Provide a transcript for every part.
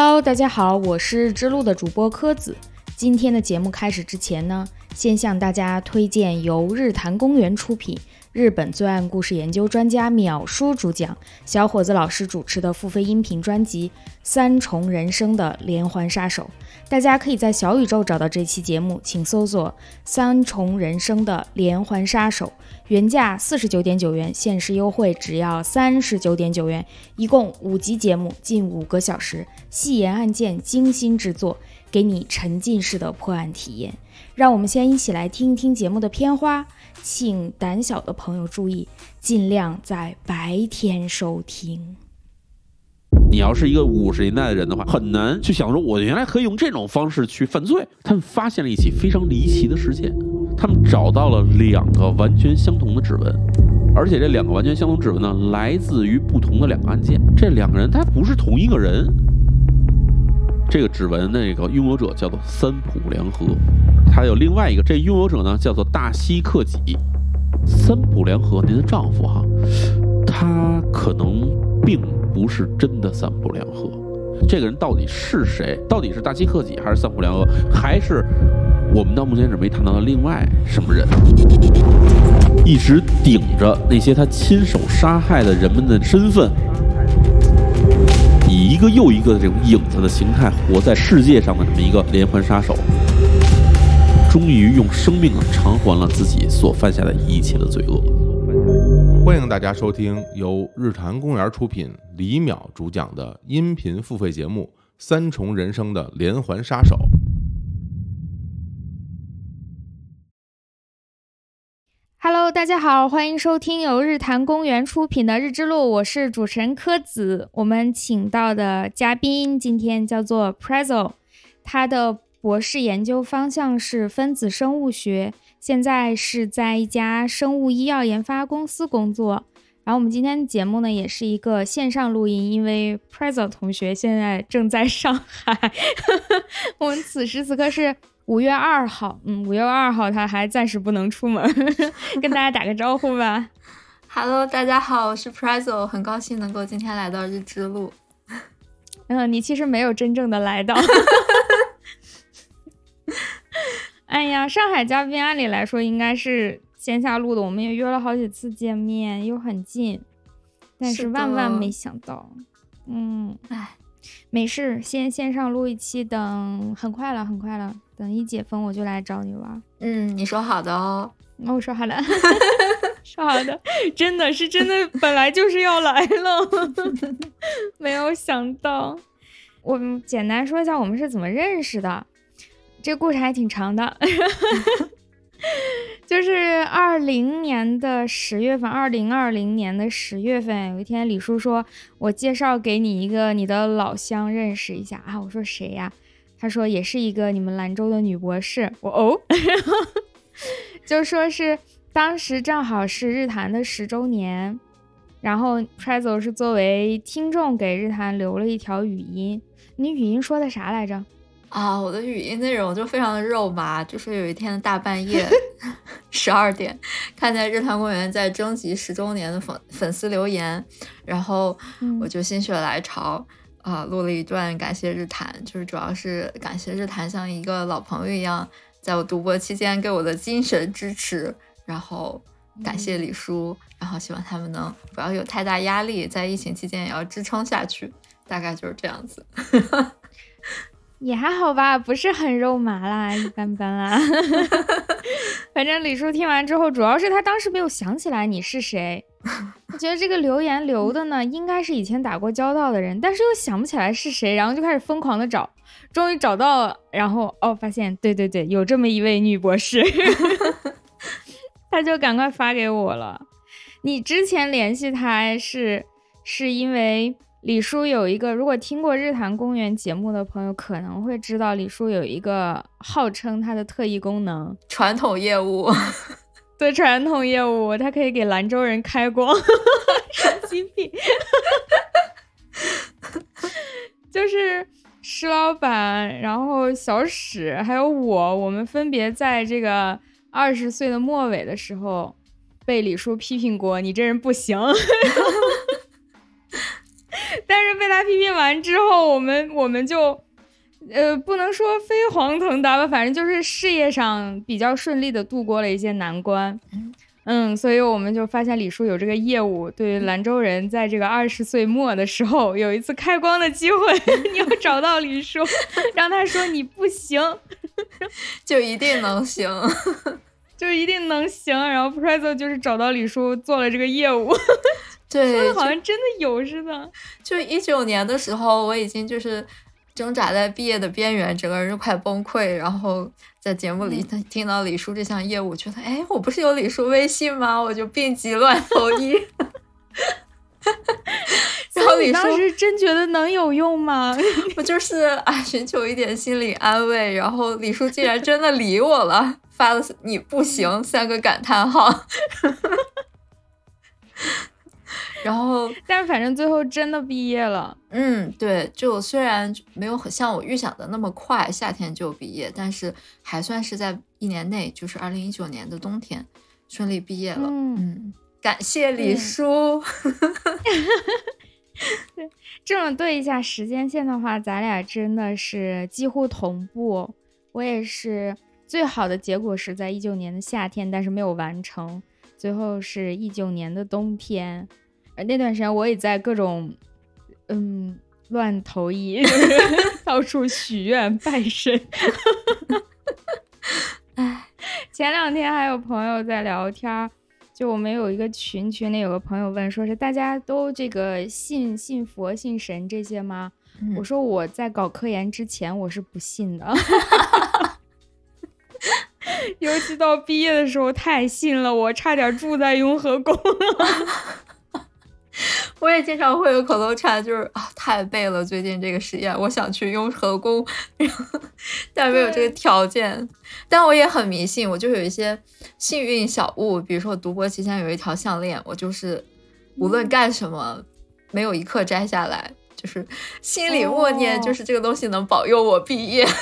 Hello，大家好，我是之路的主播柯子。今天的节目开始之前呢，先向大家推荐由日坛公园出品、日本罪案故事研究专家淼叔主讲、小伙子老师主持的付费音频专辑《三重人生的连环杀手》。大家可以在小宇宙找到这期节目，请搜索“三重人生的连环杀手”，原价四十九点九元，限时优惠只要三十九点九元。一共五集节目，近五个小时，细研案件，精心制作，给你沉浸式的破案体验。让我们先一起来听一听节目的片花，请胆小的朋友注意，尽量在白天收听。你要是一个五十年代的人的话，很难去想说，我原来可以用这种方式去犯罪。他们发现了一起非常离奇的事件，他们找到了两个完全相同的指纹，而且这两个完全相同指纹呢，来自于不同的两个案件。这两个人他不是同一个人。这个指纹那个拥有者叫做三浦良和，他有另外一个，这拥有者呢叫做大西克己。三浦良和，您的丈夫哈，他可能并。不是真的三浦良和，这个人到底是谁？到底是大西克己还是三浦良和，还是我们到目前为止没谈到的另外什么人？一直顶着那些他亲手杀害的人们的身份，一个又一个的这种影子的形态活在世界上的这么一个连环杀手，终于用生命偿还了自己所犯下的一切的罪恶。欢迎大家收听由日坛公园出品、李淼主讲的音频付费节目《三重人生的连环杀手》。Hello，大家好，欢迎收听由日坛公园出品的《日之路》，我是主持人柯子。我们请到的嘉宾今天叫做 Prezo，他的博士研究方向是分子生物学。现在是在一家生物医药研发公司工作。然后我们今天的节目呢，也是一个线上录音，因为 Prezzo 同学现在正在上海。我们此时此刻是五月二号，嗯，五月二号他还暂时不能出门，跟大家打个招呼吧。Hello，大家好，我是 Prezzo，很高兴能够今天来到日之路。嗯，你其实没有真正的来到。哎呀，上海嘉宾按理来说应该是线下录的，我们也约了好几次见面，又很近，但是万万没想到，嗯，哎，没事，先线上录一期，等很快了，很快了，等一解封我就来找你玩。嗯，你说好的哦，那我说好的，说好的，真的是真的，本来就是要来了，没有想到。我们简单说一下我们是怎么认识的。这个故事还挺长的，就是二零年的十月份，二零二零年的十月份，有一天李叔说：“我介绍给你一个你的老乡认识一下啊。”我说：“谁呀？”他说：“也是一个你们兰州的女博士。”我哦，就说是当时正好是日坛的十周年，然后 Prezzo 是作为听众给日坛留了一条语音，你语音说的啥来着？啊，我的语音内容就非常的肉麻，就是有一天的大半夜 十二点，看见日坛公园在征集十周年的粉粉丝留言，然后我就心血来潮啊，录了一段感谢日坛，就是主要是感谢日坛像一个老朋友一样，在我读博期间给我的精神支持，然后感谢李叔，然后希望他们能不要有太大压力，在疫情期间也要支撑下去，大概就是这样子。也还好吧，不是很肉麻啦，一般般啦。反正李叔听完之后，主要是他当时没有想起来你是谁。我觉得这个留言留的呢，应该是以前打过交道的人，但是又想不起来是谁，然后就开始疯狂的找，终于找到了，然后哦，发现对对对，有这么一位女博士，他就赶快发给我了。你之前联系他是是因为？李叔有一个，如果听过日坛公园节目的朋友可能会知道，李叔有一个号称他的特异功能——传统业务。对，传统业务，他可以给兰州人开光，神经病。就是石老板，然后小史，还有我，我们分别在这个二十岁的末尾的时候，被李叔批评过，你这人不行。但是被他发 PP 完之后，我们我们就，呃，不能说飞黄腾达吧，反正就是事业上比较顺利的度过了一些难关。嗯，所以我们就发现李叔有这个业务，对于兰州人在这个二十岁末的时候有一次开光的机会，你要找到李叔，让他说你不行，就一定能行，就一定能行。然后 Prezo 就是找到李叔做了这个业务，对，好像真的有似的。就一九年的时候，我已经就是挣扎在毕业的边缘，整个人就快崩溃，然后。在节目里，他听到李叔这项业务，觉得哎，我不是有李叔微信吗？我就病急乱投医。然后李当时真觉得能有用吗？我就是啊，寻求一点心理安慰。然后李叔竟然真的理我了，发了“你不行”三个感叹号。然后，但是反正最后真的毕业了。嗯，对，就虽然没有很像我预想的那么快，夏天就毕业，但是还算是在一年内，就是二零一九年的冬天顺利毕业了。嗯，感谢李叔。对，这么对一下时间线的话，咱俩真的是几乎同步。我也是，最好的结果是在一九年的夏天，但是没有完成，最后是一九年的冬天。那段时间我也在各种，嗯，乱投医，到处许愿拜神。哎，前两天还有朋友在聊天，就我们有一个群，群里有个朋友问，说是大家都这个信信佛、信神这些吗？我说我在搞科研之前我是不信的，尤其到毕业的时候太信了，我差点住在雍和宫了。我也经常会有口头禅，就是啊，太背了。最近这个实验，我想去雍和宫，但没有这个条件。但我也很迷信，我就有一些幸运小物，比如说我读博期间有一条项链，我就是无论干什么，没有一刻摘下来，就是心里默念，就是这个东西能保佑我毕业。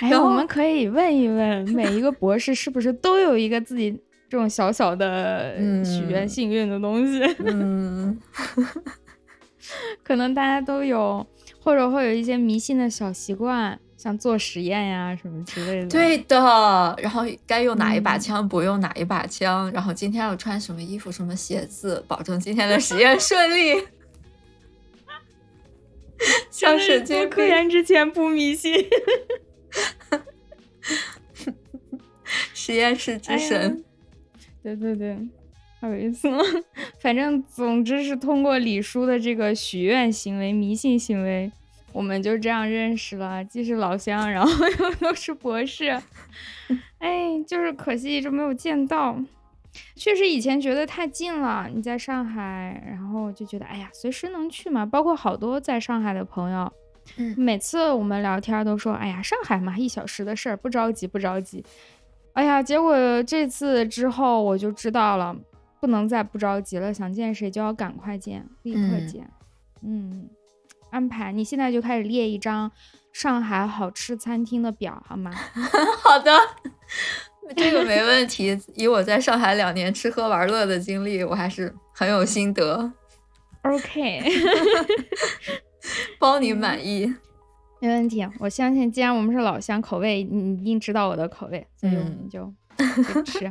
哎，我们可以问一问，每一个博士是不是都有一个自己？这种小小的许愿幸运的东西，嗯，可能大家都有，或者会有一些迷信的小习惯，像做实验呀什么之类的。对的，然后该用哪一把枪，不用哪一把枪，然后今天要穿什么衣服、什么鞋子，保证今天的实验顺利。像神经科研之前不迷信，实验室之神。对对对，好有意思。反正总之是通过李叔的这个许愿行为、迷信行为，我们就这样认识了，既是老乡，然后又 都是博士。哎，就是可惜一直没有见到。确实以前觉得太近了，你在上海，然后就觉得哎呀，随时能去嘛。包括好多在上海的朋友，每次我们聊天都说，哎呀，上海嘛，一小时的事儿，不着急，不着急。哎呀，结果这次之后我就知道了，不能再不着急了。想见谁就要赶快见，立刻见。嗯，安排，你现在就开始列一张上海好吃餐厅的表，好吗？好的，这个没问题。以我在上海两年吃喝玩乐的经历，我还是很有心得。OK，包你满意。没问题，我相信，既然我们是老乡，口味你一定知道我的口味，所以我们就吃。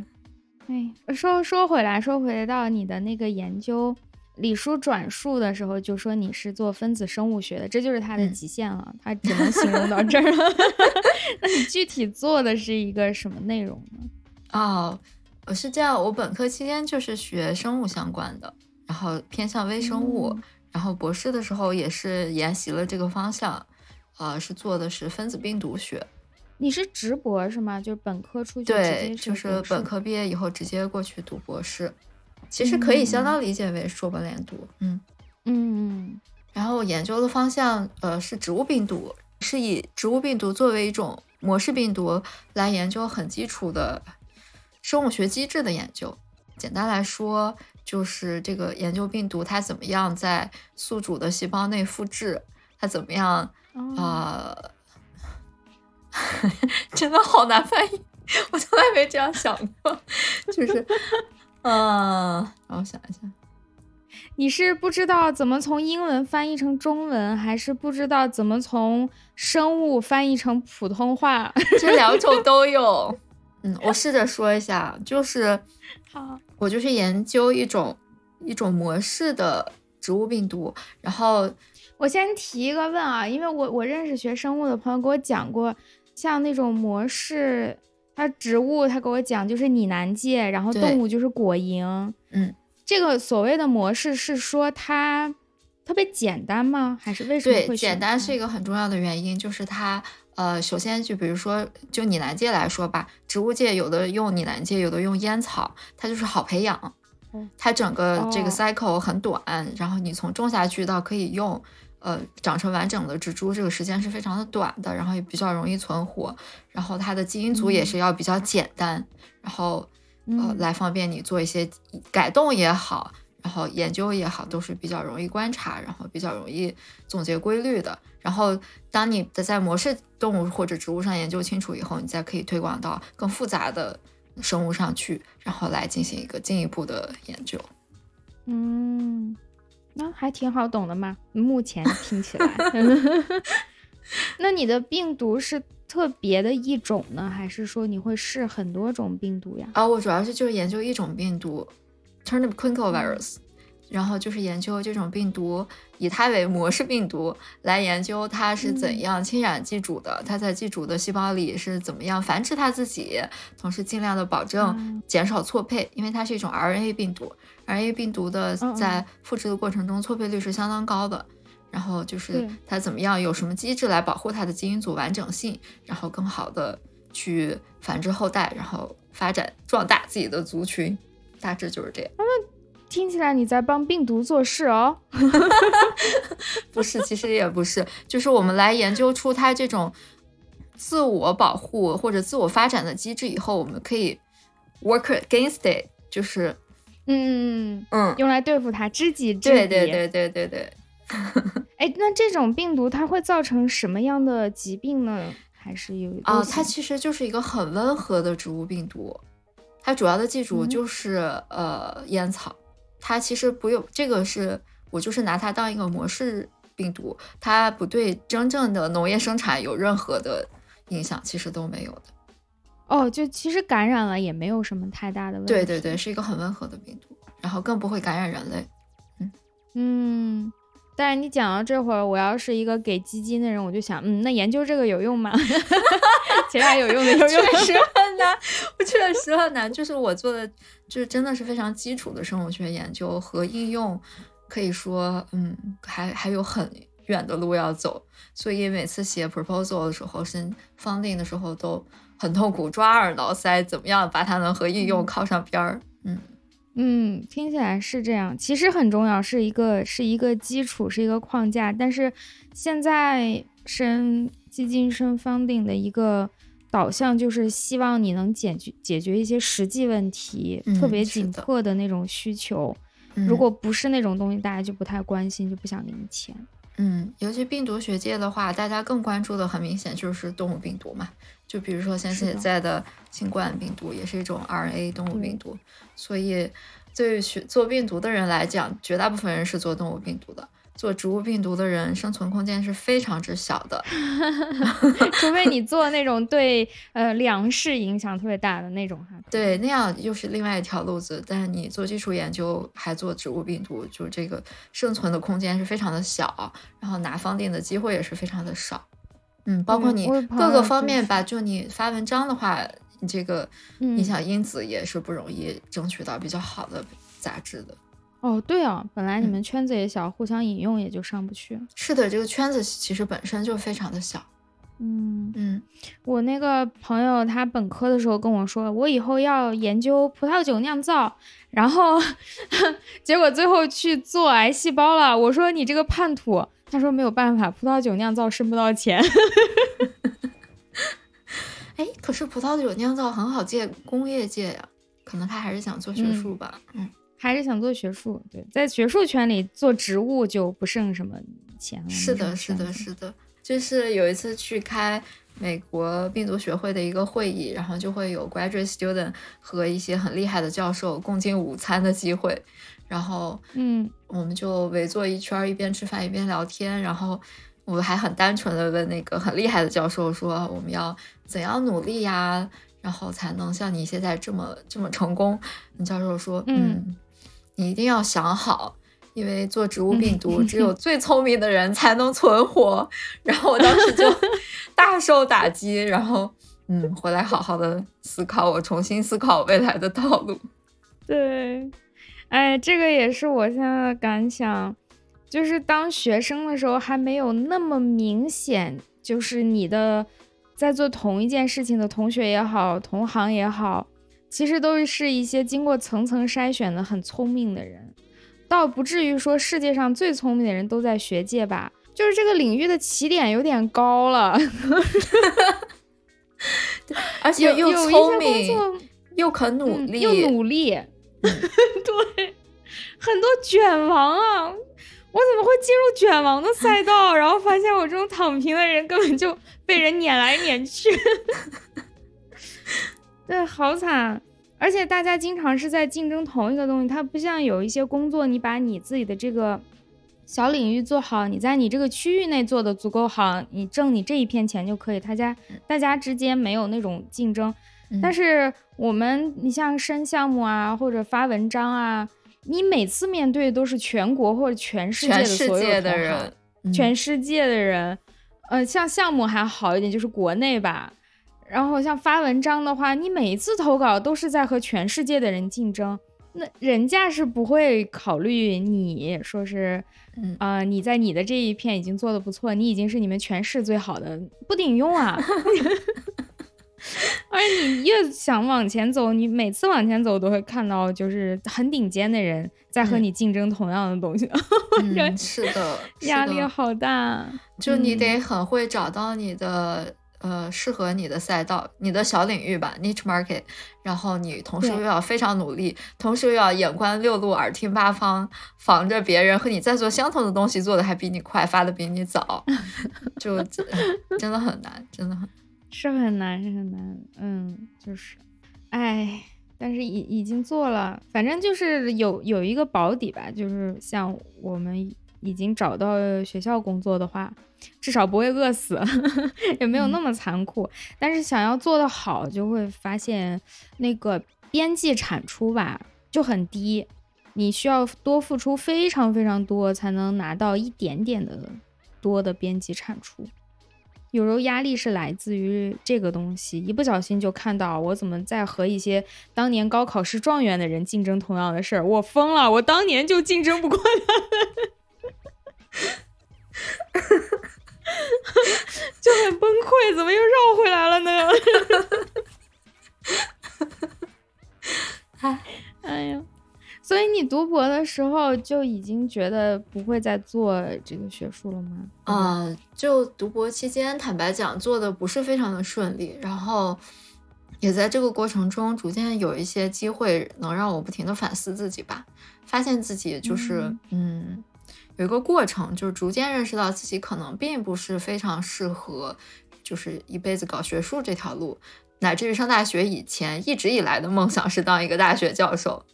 哎，说说回来，说回到你的那个研究，李叔转述的时候就说你是做分子生物学的，这就是他的极限了，他只能形容到这儿了。那你具体做的是一个什么内容呢？哦，我是这样，我本科期间就是学生物相关的，然后偏向微生物，然后博士的时候也是研习了这个方向。啊，是做的是分子病毒学。你是直博是吗？就是本科出去对，就是本科毕业以后直接过去读博士。其实可以相当理解为硕博连读。嗯嗯。然后我研究的方向呃是植物病毒，是以植物病毒作为一种模式病毒来研究很基础的生物学机制的研究。简单来说，就是这个研究病毒它怎么样在宿主的细胞内复制，它怎么样。啊，真的好难翻译，我从来没这样想过。就是，嗯，让我想一下，你是不知道怎么从英文翻译成中文，还是不知道怎么从生物翻译成普通话？这两种都有。嗯，我试着说一下，就是好，我就是研究一种一种模式的植物病毒，然后我先提一个问啊，因为我我认识学生物的朋友给我讲过，像那种模式，它植物他给我讲就是拟南芥，然后动物就是果蝇，嗯，这个所谓的模式是说它特别简单吗？还是为什么对会选简单是一个很重要的原因，就是它呃，首先就比如说就拟南芥来说吧，植物界有的用拟南芥，有的用烟草，它就是好培养哦。它整个这个哦 cycle 很短，然后你从种下去到可以用，呃，长成完整的植株，这个时间是非常的短的，然后也比较容易存活，然后它的基因组也嗯是要比较简单，然后呃嗯来方便你做一些改动也好，然后研究也好，都是比较容易观察，然后比较容易总结规律的。然后当你的在模式动物或者植物上研究清楚以后，你再可以推广到更复杂的生物上去，然后来进行一个进一步的研究。嗯，那还挺好懂的嘛。目前听起来，那你的病毒是特别的一种呢，还是说你会试很多种病毒呀？啊，我主要是就是研究一种病毒，turnip quinkle virus，然后就是研究这种病毒，以它为模式病毒来研究它是怎嗯样侵染寄主的，它在寄主的细胞里是怎么样繁殖它自己，同时尽量的保证嗯减少错配，因为它是一种 RNA 病毒，RNA 病毒的在复制的过程中错配率是相当高的。然后就是它怎么样，有什么机制来保护它的基因组完整性，然后更好的去繁殖后代，然后发展壮大自己的族群，大致就是这样。听起来你在帮病毒做事哦。不是，其实也不是，就是我们来研究出它这种自我保护或者自我发展的机制以后，我们可以 work against it，就是嗯，嗯，用来对付它，知己知彼。对对。对对对对。哎，那这种病毒它会造成什么样的疾病呢？还是有啊，它其实就是一个很温和的植物病毒，它主要的寄主嗯就是、呃烟草，它其实不用这个是我就是拿它当一个模式病毒，它不对真正的农业生产有任何的影响，其实都没有的。哦，就其实感染了也没有什么太大的问题。对对对，是一个很温和的病毒，然后更不会感染人类。嗯嗯，但是你讲到这会儿，我要是一个给基金的人，我就想，嗯，那研究这个有用吗？其他有用的有用确实很难，我确实很难。就是我做的，就是真的是非常基础的生物学研究和应用，可以说，嗯，还还有很远的路要走。所以每次写 proposal 的时候，申 funding 的时候都很痛苦，抓耳挠腮，怎么样把它能和应用靠上边儿？嗯，嗯，听起来是这样，其实很重要，是一个是一个基础，是一个框架。但是现在申基金申 funding 的一个导向就是希望你能解决解决一些实际问题，特嗯别紧迫的那种需求。嗯如果不是那种东西，大家就不太关心，就不想给你钱。嗯，尤其病毒学界的话，大家更关注的很明显就是动物病毒嘛。就比如说像现在的新冠病毒，也是一种 RNA 动物病毒，所以对于学做病毒的人来讲，绝大部分人是做动物病毒的。做植物病毒的人，生存空间是非常之小的。除非你做那种 对呃粮食影响特别大的那种哈。对，那样又是另外一条路子。但是你做基础研究还做植物病毒，就这个生存的空间是非常的小，然后拿方定的机会也是非常的少。嗯，包括你各个方面吧，就你发文章的话，你这个嗯你想因子也是不容易争取到比较好的杂志的。哦，对啊，本来你嗯们圈子也小，互相引用也就上不去。是的，这个圈子其实本身就非常的小。嗯，嗯，我那个朋友他本科的时候跟我说，我以后要研究葡萄酒酿造，然后 结果最后去做癌细胞了。我说你这个叛徒，他说没有办法，葡萄酒酿造挣不到钱。哎，可是葡萄酒酿造很好借工业界呀，可能他还是想做学嗯术吧。嗯还是想做学术，对，在学术圈里做植物就不剩什么钱了。是的，是的，是的。就是有一次去开美国病毒学会的一个会议，然后就会有 graduate student 和一些很厉害的教授共进午餐的机会，然后嗯，我们就围坐一圈，一边吃饭一边聊天，然后我还很单纯的问那个很厉害的教授说我们要怎样努力呀，然后才能像你现在这么这么成功？那教授说，嗯，你一定要想好。因为做植物病毒，只有 最聪明的人才能存活。然后我当时就 大受打击，然后嗯，回来好好的思考，我重新思考未来的道路。对，哎，这个也是我现在的感想，就是当学生的时候还没有那么明显，就是你的在做同一件事情的同学也好，同行也好，其实都是一些经过层层筛选的很聪明的人。倒不至于说世界上最聪明的人都在学界吧，就是这个领域的起点有点高了，而且又聪明又肯努力，又努力，对，很多卷王啊！我怎么会进入卷王的赛道？然后发现我这种躺平的人根本就被人撵来撵去，对，好惨。而且大家经常是在竞争同一个东西，它不像有一些工作，你把你自己的这个小领域做好，你在你这个区域内做的足够好，你挣你这一片钱就可以。大家大家之间没有那种竞争，但是我们你像申项目啊，或者发文章啊，你每次面对都是全国或者全世界的所有的人，全世界的人，呃，像项目还好一点，就是国内吧。然后像发文章的话，你每一次投稿都是在和全世界的人竞争，那人家是不会考虑你说是，啊，你在你的这一片已经做的不错，你已经是你们全市最好的，不顶用啊。而且你越想往前走，你每次往前走都会看到就是很顶尖的人在和你竞争同样的东西。嗯，是的，压力好大，就你得很会找到你的。呃，适合你的赛道，你的小领域吧，niche market。然后你同时又要非常努力，同时又要眼观六路，耳听八方，防着别人和你在做相同的东西，做的还比你快，发的比你早，就真的很难，真的很是很难，是很难。嗯，就是，哎，但是已已经做了，反正就是有有一个保底吧，就是像我们。已经找到学校工作的话，至少不会饿死，也没有那么残酷。但是想要做得好，就会发现那个边际产出吧就很低，你需要多付出非常非常多才能拿到一点点的多的边际产出。有时候压力是来自于这个东西，一不小心就看到我怎么在和一些当年高考是状元的人竞争同样的事儿，我疯了，我当年就竞争不过他。就很崩溃，怎么又你读博的时候就已经觉得不会再做这个学术了吗？啊，就读博期间，坦白讲，做的不是非常的顺利，然后也在这个过程中逐渐有一些机会能让我不停的反思自己吧，发现自己就是嗯。有一个过程，就是逐渐认识到自己可能并不是非常适合，就是一辈子搞学术这条路，乃至于上大学以前一直以来的梦想是当一个大学教授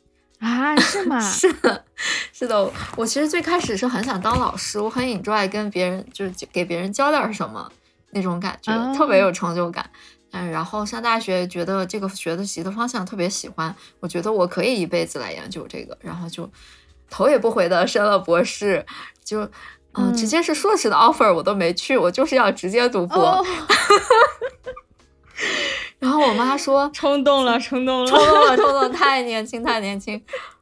啊？是吗？是的，是的。我其实最开始是很想当老师，我很 enjoy 跟别人就是给别人教点什么那种感觉，特别有成就感。嗯，然后上大学觉得这个学的习的方向特别喜欢，我觉得我可以一辈子来研究这个，然后就。头也不回的升了博士，就嗯，直接是硕士的 offer 我都没去，我就是要直接读博。然 后我妈说 冲动了，冲动了，冲动了，冲动，太年轻，太年轻。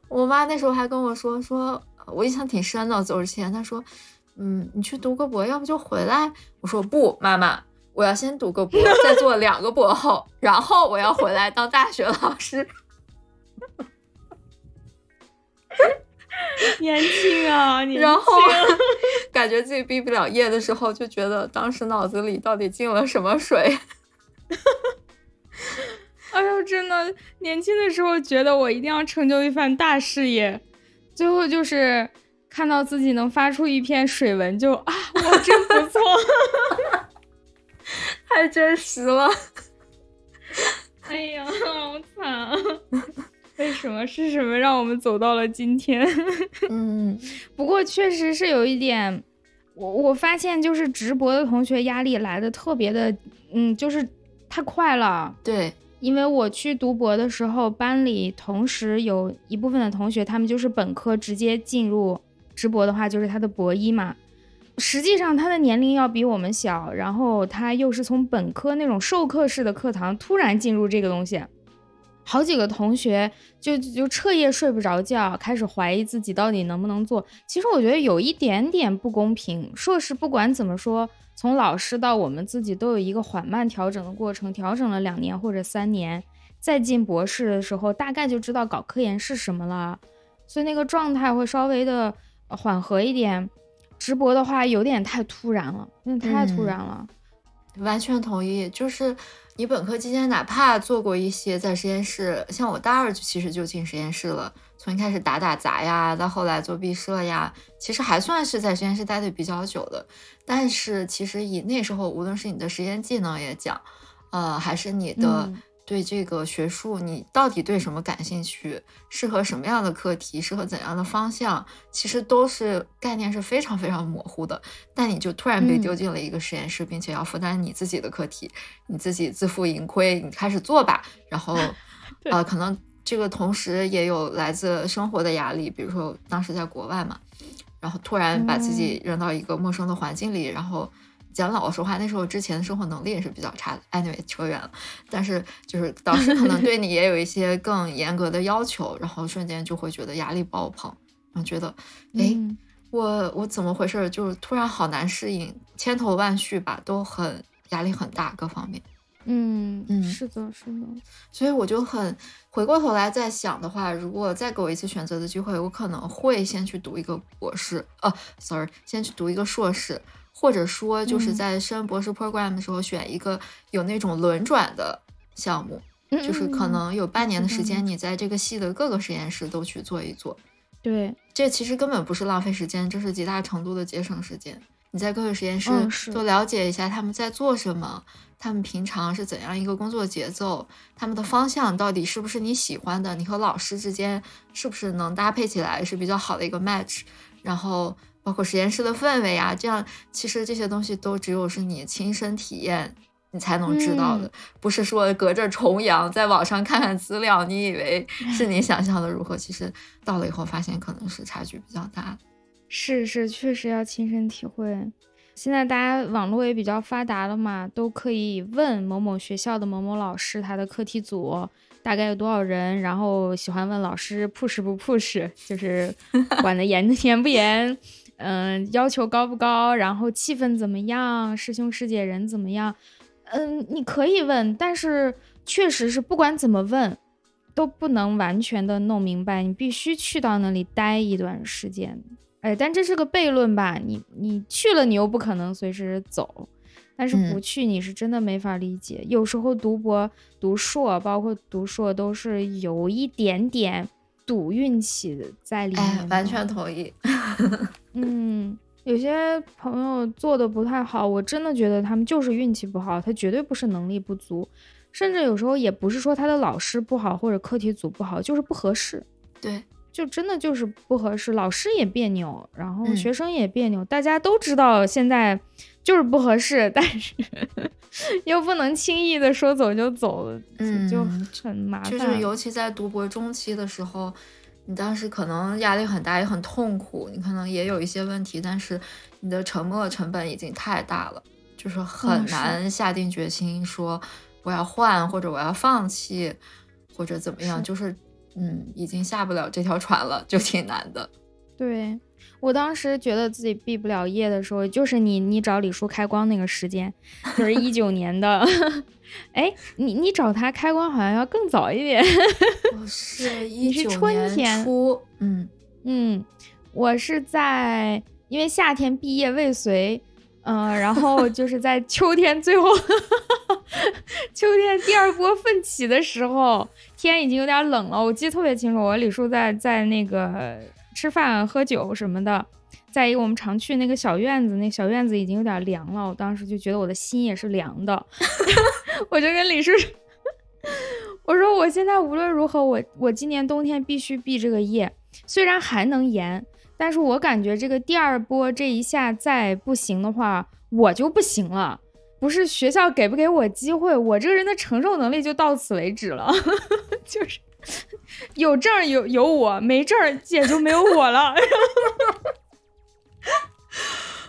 我妈那时候还跟我说，说我印象挺深的，走之前她说，嗯，你去读个博，要不就回来。我说不，妈妈，我要先读个博，再做两个博后，然后我要回来当大学老师。年轻啊，然后 感觉自己毕不了业的时候，就觉得当时脑子里到底进了什么水？哎呦，真的，年轻的时候觉得我一定要成就一番大事业，最后就是看到自己能发出一篇水文，就啊，我真不错。太真实了。哎呀，好惨啊！为什么是什么让我们走到了今天？嗯，不过确实是有一点，我我发现就是直播的同学压力来的特别的，嗯，就是太快了。对，因为我去读博的时候，班里同时有一部分的同学，他们就是本科直接进入直博的话，就是他的博一嘛。实际上他的年龄要比我们小，然后他又是从本科那种授课式的课堂突然进入这个东西。好几个同学就就彻夜睡不着觉，开始怀疑自己到底能不能做。其实我觉得有一点点不公平。硕士不管怎么说，从老师到我们自己都有一个缓慢调整的过程，调整了两年或者三年，再进博士的时候，大概就知道搞科研是什么了，所以那个状态会稍微的缓和一点。直博的话有点太突然了，有点太突然了。完全同意，就是你本科期间哪怕做过一些在实验室，像我大二就其实就进实验室了，从一开始打打杂呀，到后来做毕设呀，其实还算是在实验室待的比较久的。但是其实以那时候，无论是你的实验技能也讲，呃，还是你的。对这个学术，你到底对什么感兴趣？适合什么样的课题？适合怎样的方向？其实都是概念是非常非常模糊的。但你就突然被丢进了一个实验室，并且要负担你自己的课题，你自己自负盈亏，你开始做吧。然后，呃，可能这个同时也有来自生活的压力，比如说当时在国外嘛，然后突然把自己扔到一个陌生的环境里，然后。讲老实话，那时候之前的生活能力也是比较差的。Anyway，扯远了，但是就是导师可能对你也有一些更严格的要求，然后瞬间就会觉得压力爆棚，然后觉得，哎，我我怎么回事？就是突然好难适应，千头万绪吧，都很压力很大，各方面。嗯嗯，是的，是的。所以我就很回过头来再想的话，如果再给我一次选择的机会，我可能会先去读一个博士，呃，sorry，先去读一个硕士。或者说，就是在升博士 program 的时候，选一个有那种轮转的项目，就是可能有半年的时间，你在这个系的各个实验室都去做一做。对，这其实根本不是浪费时间，这是极大程度的节省时间。你在各个实验室多了解一下他们在做什么，他们平常是怎样一个工作节奏，他们的方向到底是不是你喜欢的，你和老师之间是不是能搭配起来是比较好的一个 match，然后。包括实验室的氛围啊，这样其实这些东西都只有是你亲身体验，你才能知道的，不是说隔着重阳在网上看看资料，你以为是你 想象的如何，其实到了以后发现可能是差距比较大。是是，确实要亲身体会。现在大家网络也比较发达了嘛，都可以问某某学校的某某老师，他的课题组大概有多少人，然后喜欢问老师 push 不 push，就是管的严 严不严。嗯，要求高不高？然后气氛怎么样？师兄师姐人怎么样？嗯，你可以问，但是确实是不管怎么问，都不能完全的弄明白。你必须去到那里待一段时间。哎，但这是个悖论吧？你你去了，你又不可能随时走，但是不去，你是真的没法理解。有时候读博、读硕，包括读硕，都是有一点点。赌运气的在里面，完全同意。嗯，有些朋友做的不太好，我真的觉得他们就是运气不好，他绝对不是能力不足，甚至有时候也不是说他的老师不好或者课题组不好，就是不合适。对，就真的就是不合适，老师也别扭，然后学生也别扭，大家都知道现在就是不合适，但是。又不能轻易的说走就走，嗯就很麻烦。就是尤其在读博中期的时候，你当时可能压力很大，也很痛苦，你可能也有一些问题，但是你的沉默成本已经太大了，就是很难下定决心说我要换或者我要放弃或者怎么样，就是嗯，已经下不了这条船了，就挺难的。对。我当时觉得自己毕不了业的时候，就是你你找李叔开光那个时间，就是 一九年的。哎，你你找他开光好像要更早一点。我是一九年初，嗯嗯，我是在因为夏天毕业未遂，嗯，然后就是在秋天最后，秋天第二波奋起的时候，天已经有点冷了。我记得特别清楚，我和李叔在在那个。吃饭喝酒什么的，在一个我们常去那个小院子，那小院子已经有点凉了，我当时就觉得我的心也是凉的，我就跟李叔 我说我现在无论如何，我我今年冬天必须毕这个业，虽然还能延，但是我感觉这个第二波这一下再不行的话，我就不行了。不是学校给不给我机会，我这个人的承受能力就到此为止了，就是有证有有我，没证也就没有我了。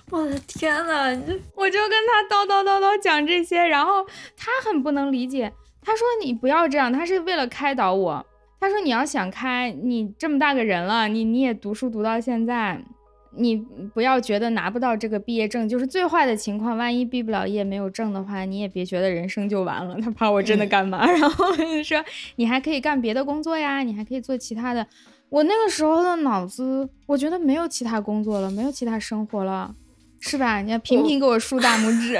我的天呐，我就跟他叨叨叨叨讲这些，然后他很不能理解，他说你不要这样，他是为了开导我。他说你要想开，你这么大个人了，你你也读书读到现在。你不要觉得拿不到这个毕业证就是最坏的情况，万一毕不了业没有证的话，你也别觉得人生就完了。他怕我真的干嘛，然后说你还可以干别的工作呀，你还可以做其他的。我那个时候的脑子，我觉得没有其他工作了，没有其他生活了，是吧？你要频频给我竖大拇指。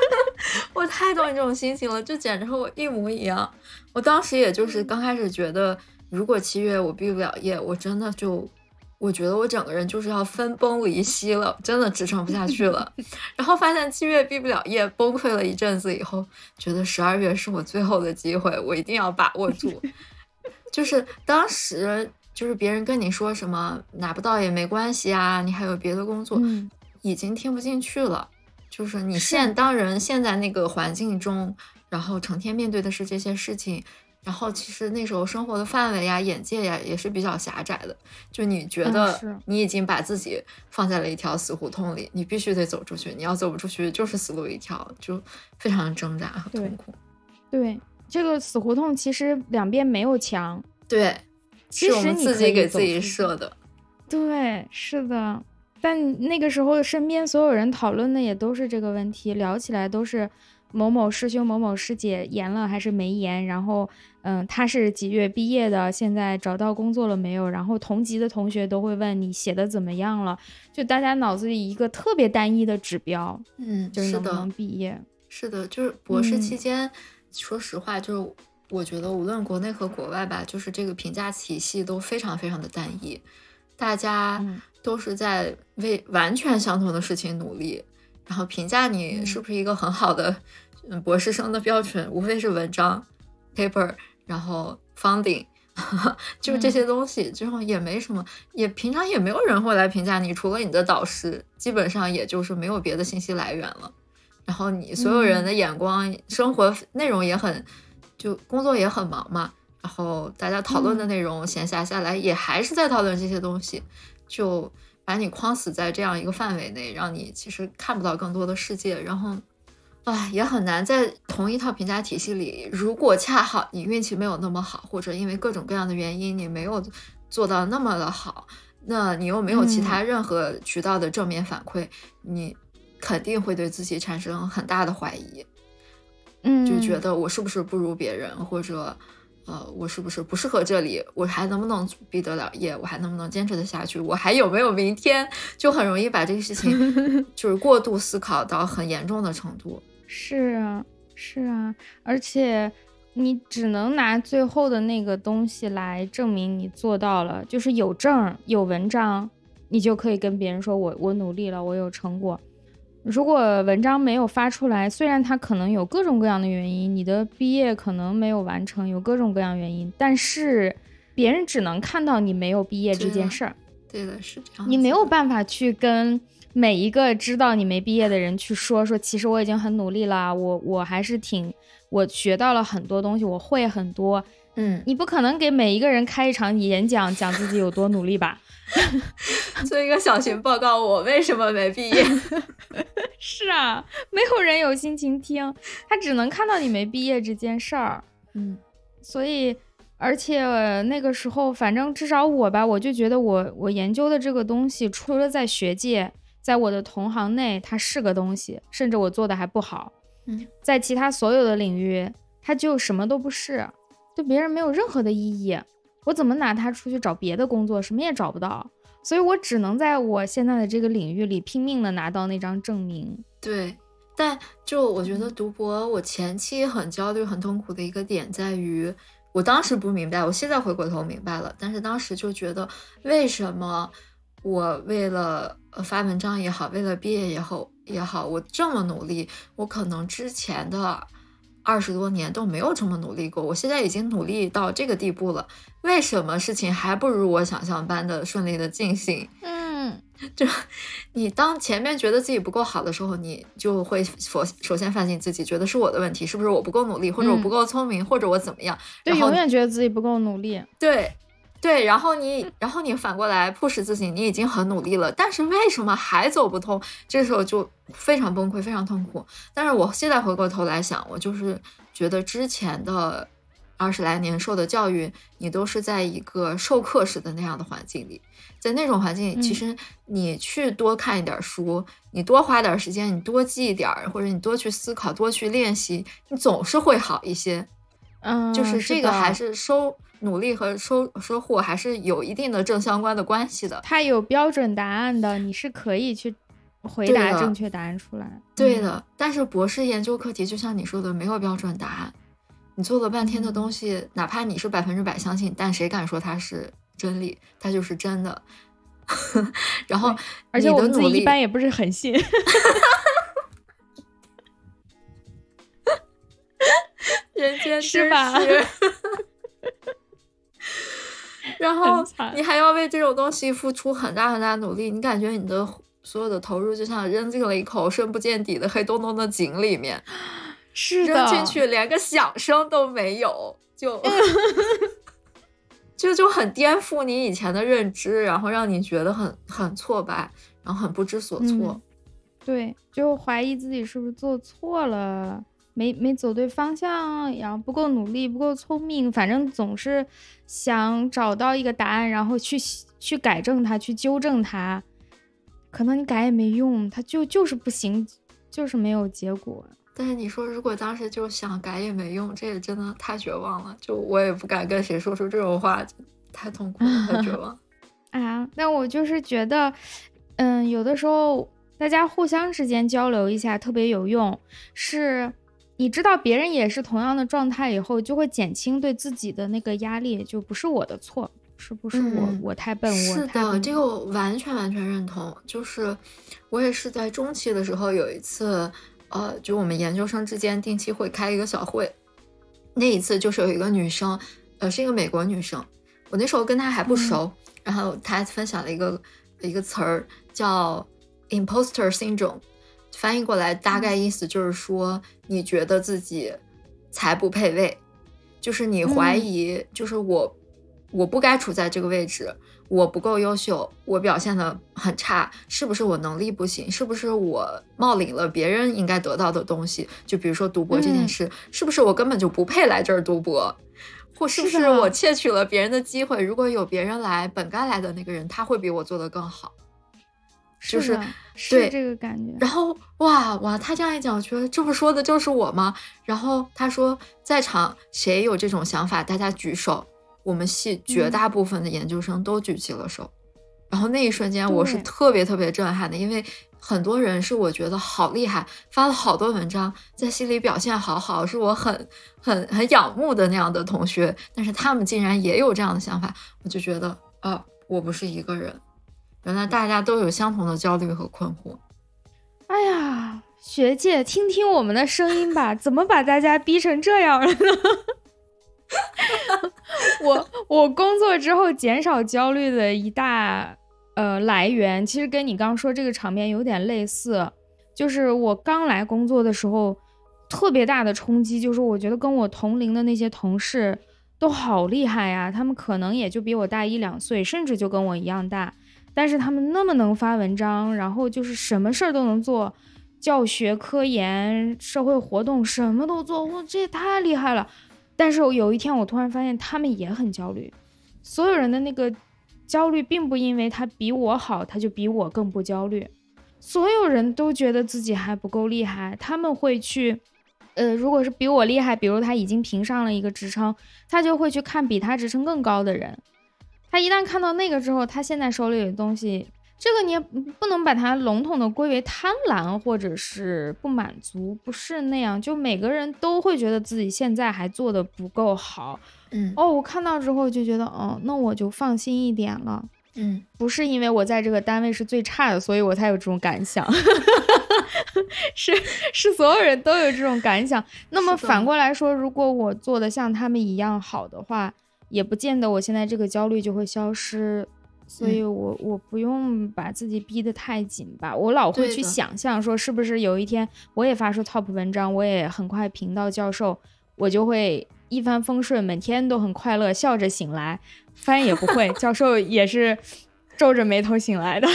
我太懂你这种心情了，就简直和我一模一样。我当时也就是刚开始觉得，如果七月我毕不了业，我真的就。我觉得我整个人就是要分崩离析了，真的支撑不下去了。然后发现七月毕不了业，崩溃了一阵子以后，觉得十二月是我最后的机会，我一定要把握住。就是当时，就是别人跟你说什么拿不到也没关系啊，你还有别的工作，已经听不进去了。就是你现当人现在那个环境中，然后成天面对的是这些事情。然后其实那时候生活的范围呀、眼界呀也是比较狭窄的，就你觉得你已经把自己放在了一条死胡同里，你必须得走出去，你要走不出去就是死路一条，就非常挣扎和痛苦。对，这个死胡同其实两边没有墙，对，其实你自己给自己设的。对，是的。但那个时候身边所有人讨论的也都是这个问题，聊起来都是某某师兄、某某师姐严了还是没严，然后。嗯，他是几月毕业的？现在找到工作了没有？然后同级的同学都会问你写的怎么样了？就大家脑子里一个特别单一的指标，嗯，就是能不能毕业。是的，就是博士期间，说实话，就是我觉得无论国内和国外吧，就是这个评价体系都非常非常的单一，大家都是在为完全相同的事情努力，然后评价你是不是一个很好的嗯博士生的标准，无非是文章。paper，然后 funding，就是这些东西，之后也没什么，也平常也没有人会来评价你，除了你的导师，基本上也就是没有别的信息来源了。然后你所有人的眼光、生活内容也很，就工作也很忙嘛。然后大家讨论的内容，闲暇下来也还是在讨论这些东西，就把你框死在这样一个范围内，让你其实看不到更多的世界。然后。啊，也很难在同一套评价体系里。如果恰好你运气没有那么好，或者因为各种各样的原因你没有做到那么的好，那你又没有其他任何渠道的正面反馈，你肯定会对自己产生很大的怀疑。嗯，就觉得我是不是不如别人，或者呃，我是不是不适合这里？我还能不能毕得了业？我还能不能坚持得下去？我还有没有明天？就很容易把这个事情 就是过度思考到很严重的程度。是啊，是啊，而且你只能拿最后的那个东西来证明你做到了，就是有证有文章，你就可以跟别人说我我努力了，我有成果。如果文章没有发出来，虽然它可能有各种各样的原因，你的毕业可能没有完成，有各种各样原因，但是别人只能看到你没有毕业这件事儿。对的，是这样。你没有办法去跟。每一个知道你没毕业的人去说说，其实我已经很努力了，我我还是挺，我学到了很多东西，我会很多。嗯，你不可能给每一个人开一场演讲，讲自己有多努力吧？做一个小型报告，我为什么没毕业？是啊，没有人有心情听，他只能看到你没毕业这件事儿。嗯，所以，而且那个时候，反正至少我吧，我就觉得我我研究的这个东西，除了在学界。在我的同行内，它是个东西，甚至我做的还不好。嗯，在其他所有的领域，它就什么都不是，对别人没有任何的意义。我怎么拿它出去找别的工作，什么也找不到。所以我只能在我现在的这个领域里拼命的拿到那张证明。对，但就我觉得读博，我前期很焦虑、很痛苦的一个点在于，我当时不明白，我现在回过头明白了。但是当时就觉得，为什么？我为了发文章也好，为了毕业也好也好，我这么努力，我可能之前的二十多年都没有这么努力过。我现在已经努力到这个地步了，为什么事情还不如我想象般的顺利的进行？嗯，就你当前面觉得自己不够好的时候，你就会首首先反省自己，觉得是我的问题，是不是我不够努力，或者我不够聪明，或者我怎么样？对，永远觉得自己不够努力。对。对，然后你，然后你反过来 push 自己，你已经很努力了，但是为什么还走不通？这时候就非常崩溃，非常痛苦。但是我现在回过头来想，我就是觉得之前的二十来年受的教育，你都是在一个授课式的那样的环境里，在那种环境里，其实你去多看一点书，你多花点时间，你多记一点，或者你多去思考，多去练习，你总是会好一些。嗯，就是这个还是收。努力和收收获还是有一定的正相关的关系的。它有标准答案的，你是可以去回答正确答案出来。对的，但是博士研究课题就像你说的，没有标准答案。你做了半天的东西，哪怕你是百分之百相信，但谁敢说它是真理？它就是真的。然后，而且我们自己一般也不是很信。人间是吧？然后你还要为这种东西付出很大很大努力，你感觉你的所有的投入就像扔进了一口深不见底的黑洞洞的井里面，是扔进去连个响声都没有，就 就就很颠覆你以前的认知，然后让你觉得很很挫败，然后很不知所措，对，就怀疑自己是不是做错了。没没走对方向，然后不够努力，不够聪明，反正总是想找到一个答案，然后去去改正它，去纠正它。可能你改也没用，它就就是不行，就是没有结果。但是你说，如果当时就想改也没用，这也真的太绝望了。就我也不敢跟谁说出这种话，太痛苦了，太绝望 啊！那我就是觉得，嗯，有的时候大家互相之间交流一下特别有用，是。你知道别人也是同样的状态以后，就会减轻对自己的那个压力，就不是我的错，是不是我我太笨？我是的，这个我完全完全认同。就是我也是在中期的时候有一次，呃，就我们研究生之间定期会开一个小会，那一次就是有一个女生，呃，是一个美国女生，我那时候跟她还不熟，然后她分享了一个一个词儿叫 imposter syndrome。翻译过来大概意思就是说，你觉得自己才不配位，就是你怀疑，就是我我不该处在这个位置，我不够优秀，我表现的很差，是不是我能力不行？是不是我冒领了别人应该得到的东西？就比如说读博这件事，是不是我根本就不配来这儿读博？或是不是我窃取了别人的机会？如果有别人来，本该来的那个人，他会比我做的更好。就是是这个感觉，然后哇哇，他这样一讲，我觉得这不说的就是我吗？然后他说，在场谁有这种想法，大家举手。我们系绝大部分的研究生都举起了手，然后那一瞬间我是特别特别震撼的，因为很多人是我觉得好厉害，发了好多文章，在系里表现好好，是我很很很仰慕的那样的同学，但是他们竟然也有这样的想法，我就觉得啊，我不是一个人。原来大家都有相同的焦虑和困惑。哎呀，学姐，听听我们的声音吧，怎么把大家逼成这样了呢？我我工作之后减少焦虑的一大呃来源，其实跟你刚说这个场面有点类似。就是我刚来工作的时候，特别大的冲击就是我觉得跟我同龄的那些同事都好厉害呀，他们可能也就比我大一两岁，甚至就跟我一样大。但是他们那么能发文章，然后就是什么事儿都能做，教学、科研、社会活动什么都做，哇，这也太厉害了。但是有一天我突然发现他们也很焦虑，所有人的那个焦虑并不因为他比我好，他就比我更不焦虑。所有人都觉得自己还不够厉害，他们会去，呃，如果是比我厉害，比如他已经评上了一个职称，他就会去看比他职称更高的人。他一旦看到那个之后，他现在手里的东西，这个你也不能把它笼统的归为贪婪或者是不满足，不是那样。就每个人都会觉得自己现在还做的不够好，嗯，哦，我看到之后就觉得，哦，那我就放心一点了。嗯，不是因为我在这个单位是最差的，所以我才有这种感想。是 是，所有人都有这种感想。那么反过来说，如果我做的像他们一样好的话，也不见得我现在这个焦虑就会消失。所以我我不用把自己逼得太紧吧。我老会去想象说，是不是有一天我也发出 top 文章，我也很快评到教授，我就会一帆风顺，每天都很快乐，笑着醒来。发现也不会，教授也是皱着眉头醒来的。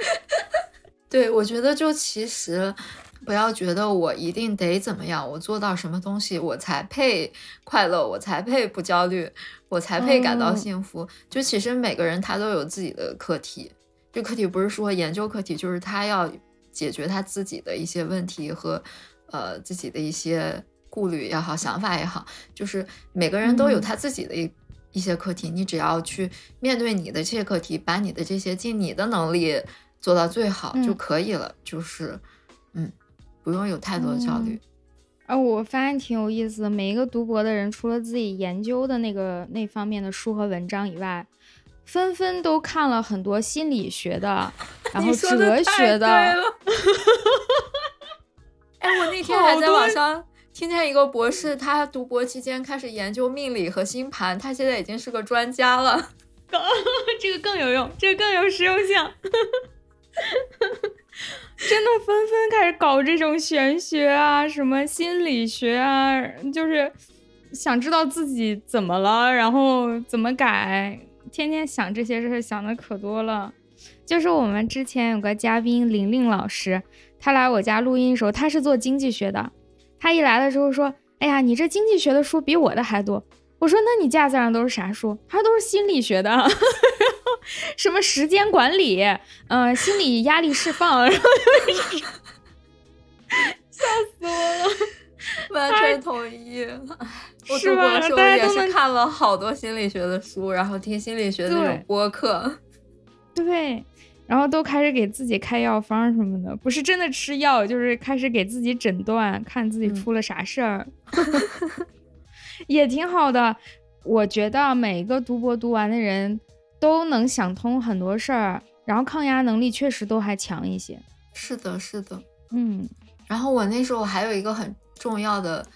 对，我觉得就其实不要觉得我一定得怎么样，我做到什么东西我才配快乐，我才配不焦虑，我才配感到幸福。就其实每个人他都有自己的课题，这课题不是说研究课题，就是他要解决他自己的一些问题和呃自己的一些顾虑也好，想法也好，就是每个人都有他自己的一一些课题，你只要去面对你的这些课题，把你的这些尽你的能力。做到最好就可以了，就是，嗯，不用有太多的焦虑。啊，我发现挺有意思的。每一个读博的人，除了自己研究的那个那方面的书和文章以外，纷纷都看了很多心理学的，然后哲学的。哎，我那天还在网上听见一个博士，他读博期间开始研究命理和星盘，他现在已经是个专家了。这个更有用，这个更有实用性。真的纷纷开始搞这种玄学啊，什么心理学啊，就是想知道自己怎么了，然后怎么改，天天想这些事，想的可多了。就是我们之前有个嘉宾玲玲老师，她来我家录音的时候，她是做经济学的，她一来的时候说：“哎呀，你这经济学的书比我的还多。”我说：“那你架子上都是啥书？”他说：“都是心理学的。”什么时间管理，嗯，心理压力释放，然后 笑死我了，完全同意。我读博的时候也是看了好多心理学的书，然后听心理学的那种播客，对，然后都开始给自己开药方什么的，不是真的吃药，就是开始给自己诊断，看自己出了啥事儿，也挺好的。我觉得每一个读博读完的人。都能想通很多事儿，然后抗压能力确实都还强一些。是的，是的，嗯。然后我那时候还有一个很重要的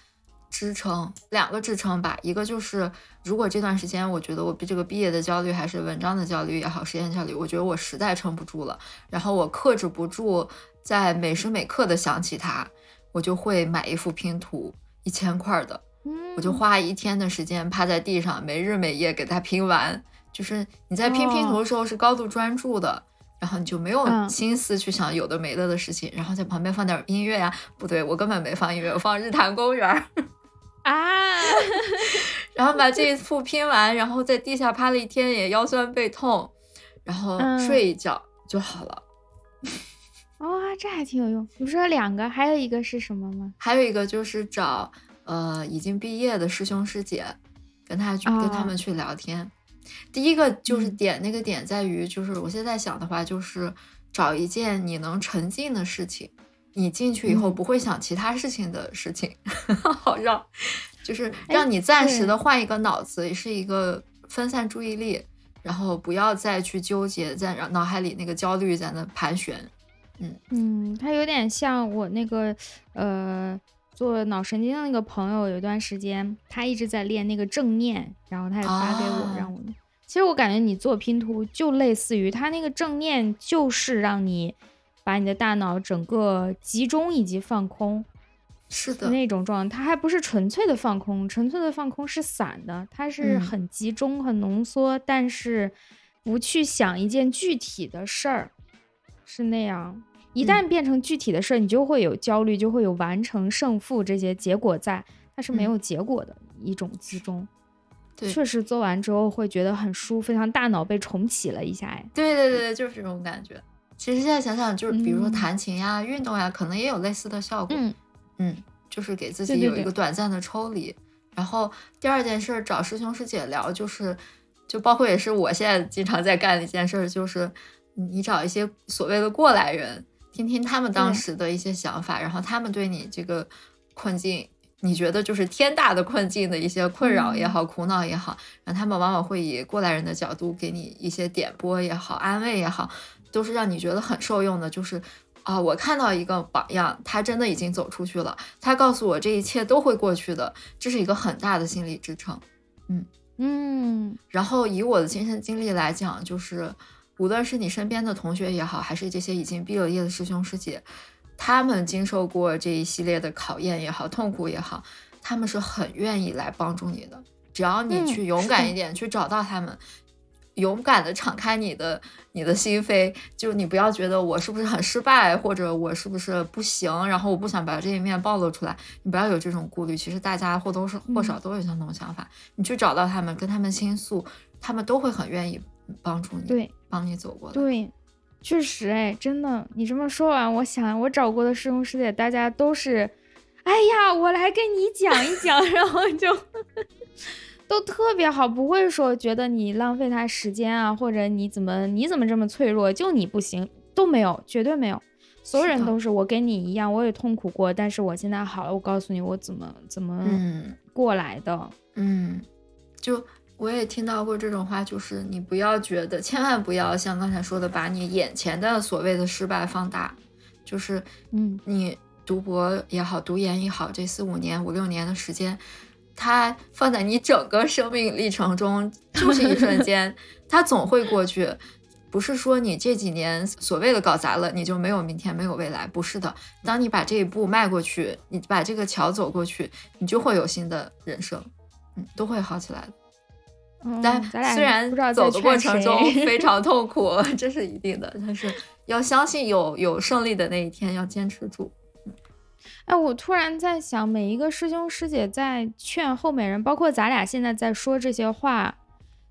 支撑，两个支撑吧。一个就是，如果这段时间我觉得我比这个毕业的焦虑，还是文章的焦虑也好，实验焦虑，我觉得我实在撑不住了，然后我克制不住，在每时每刻的想起他，我就会买一幅拼图，一千块的，我就花一天的时间趴在地上，没日没夜给它拼完。就是你在拼拼图的时候是高度专注的，然后你就没有心思去想有的没的的事情，然后在旁边放点音乐呀。不对，我根本没放音乐，我放日坛公园 啊。然后把这一副拼完，然后在地下趴了一天，也腰酸背痛，然后睡一觉就好了。哇，这还挺有用。你说两个，还有一个是什么吗？还有一个就是找呃已经毕业的师兄师姐，跟他去跟他们去聊天。第一个就是点那个点在于，就是我现在想的话，就是找一件你能沉浸的事情，你进去以后不会想其他事情的事情，好让，就是让你暂时的换一个脑子，也是一个分散注意力，然后不要再去纠结在脑海里那个焦虑在那盘旋。嗯。嗯，它有点像我那个呃做脑神经的那个朋友，有一段时间他一直在练那个正念，然后他也发给我让我。其实我感觉你做拼图就类似于他那个正念，就是让你把你的大脑整个集中以及放空，是的那种状态。它还不是纯粹的放空，纯粹的放空是散的，它是很集中、很浓缩，但是不去想一件具体的事儿，是那样。一旦变成具体的事儿，你就会有焦虑，就会有完成胜负这些结果在，它是没有结果的一种集中。对确实做完之后会觉得很舒服，像大脑被重启了一下哎。对对对对，就是这种感觉。其实现在想想，就是比如说弹琴呀、运动呀，可能也有类似的效果。嗯嗯，就是给自己有一个短暂的抽离。然后第二件事，找师兄师姐聊，就是就包括也是我现在经常在干的一件事，就是你找一些所谓的过来人，听听他们当时的一些想法，然后他们对你这个困境你觉得就是天大的困境的一些困扰也好、苦恼也好，然后他们往往会以过来人的角度给你一些点拨也好、安慰也好，都是让你觉得很受用的。就是啊，我看到一个榜样，他真的已经走出去了，他告诉我这一切都会过去的，这是一个很大的心理支撑。嗯嗯，然后以我的亲身经历来讲，就是无论是你身边的同学也好，还是这些已经毕了业的师兄师姐。他们经受过这一系列的考验也好，痛苦也好，他们是很愿意来帮助你的。只要你去勇敢一点，去找到他们，勇敢的敞开你的你的心扉，就你不要觉得我是不是很失败，或者我是不是不行，然后我不想把这一面暴露出来。你不要有这种顾虑。其实大家或多或少都有相同想法。你去找到他们，跟他们倾诉，他们都会很愿意帮助你，对，帮你走过来。对。确实，哎，真的，你这么说完，我想我找过的师兄师姐，大家都是，哎呀，我来跟你讲一讲，然后就 都特别好，不会说觉得你浪费他时间啊，或者你怎么你怎么这么脆弱，就你不行，都没有，绝对没有，所有人都是我跟你一样，我也痛苦过，但是我现在好了，我告诉你我怎么怎么过来的，嗯，就。我也听到过这种话，就是你不要觉得，千万不要像刚才说的，把你眼前的所谓的失败放大。就是，嗯，你读博也好，读研也好，这四五年、五六年的时间，它放在你整个生命历程中就是一瞬间，它总会过去。不是说你这几年所谓的搞砸了，你就没有明天、没有未来。不是的，当你把这一步迈过去，你把这个桥走过去，你就会有新的人生，嗯，都会好起来的。但虽然走的过程中非常 痛苦，这是一定的，但是要相信有有胜利的那一天，要坚持住。哎，我突然在想，每一个师兄师姐在劝后面人，包括咱俩现在在说这些话，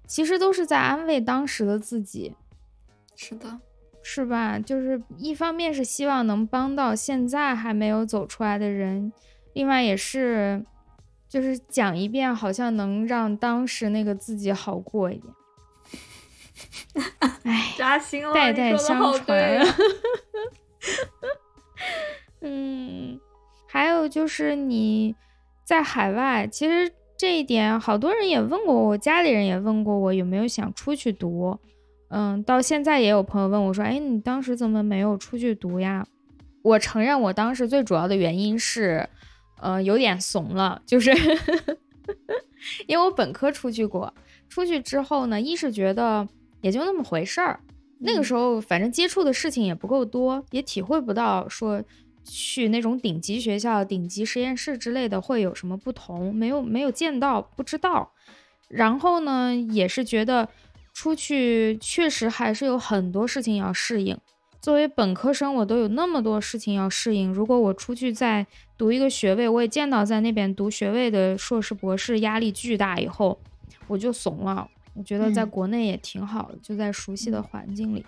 其实都是在安慰当时的自己。是的，是吧？就是一方面是希望能帮到现在还没有走出来的人，另外也是。就是讲一遍，好像能让当时那个自己好过一点。哎，扎心了，代代相传。嗯，还有就是你在海外，其实这一点好多人也问过我，家里人也问过我有没有想出去读。嗯，到现在也有朋友问我说：“哎，你当时怎么没有出去读呀？”我承认，我当时最主要的原因是。呃，有点怂了，就是 因为我本科出去过，出去之后呢，一是觉得也就那么回事儿，那个时候反正接触的事情也不够多，也体会不到说去那种顶级学校、顶级实验室之类的会有什么不同，没有没有见到，不知道。然后呢，也是觉得出去确实还是有很多事情要适应。作为本科生，我都有那么多事情要适应。如果我出去再读一个学位，我也见到在那边读学位的硕士、博士压力巨大，以后我就怂了。我觉得在国内也挺好的，就在熟悉的环境里。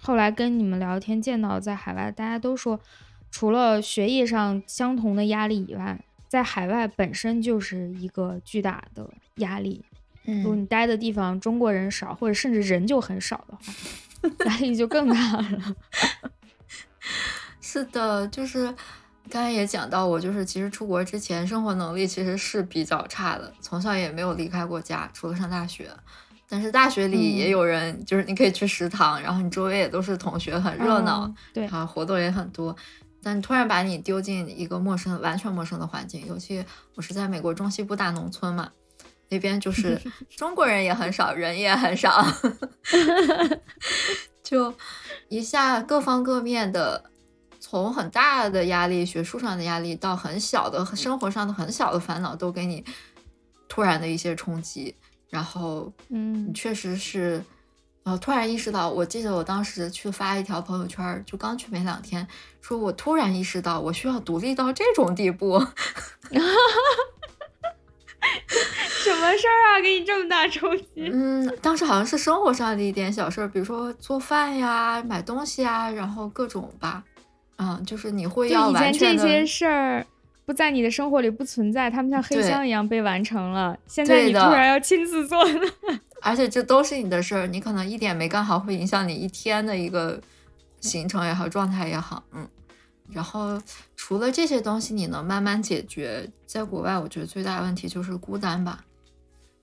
后来跟你们聊天，见到在海外，大家都说，除了学业上相同的压力以外，在海外本身就是一个巨大的压力。如果你待的地方中国人少，或者甚至人就很少的话。压力就更大了。是的，就是刚才也讲到，我就是其实出国之前生活能力其实是比较差的，从小也没有离开过家，除了上大学。但是大学里也有人，就是你可以去食堂，然后你周围也都是同学，很热闹，对啊，活动也很多。但突然把你丢进一个陌生、完全陌生的环境，尤其我是在美国中西部大农村嘛。那边就 是中国人也很少，人也很少，就一下各方各面的，从很大的压力，学术上的压力，到很小的生活上的很小的烦恼，都给你突然的一些冲击。然后，嗯，确实是，呃，突然意识到，我记得我当时去发一条朋友圈，就刚去没两天，说我突然意识到，我需要独立到这种地步。什么事儿啊？给你这么大冲击？嗯，当时好像是生活上的一点小事儿，比如说做饭呀、买东西啊，然后各种吧。嗯，就是你会要完全这些事儿不在你的生活里不存在，他们像黑箱一样被完成了。现在你突然要亲自做了，而且这都是你的事儿，你可能一点没干好，会影响你一天的一个行程也好、状态也好。嗯，然后除了这些东西，你能慢慢解决。在国外，我觉得最大的问题就是孤单吧。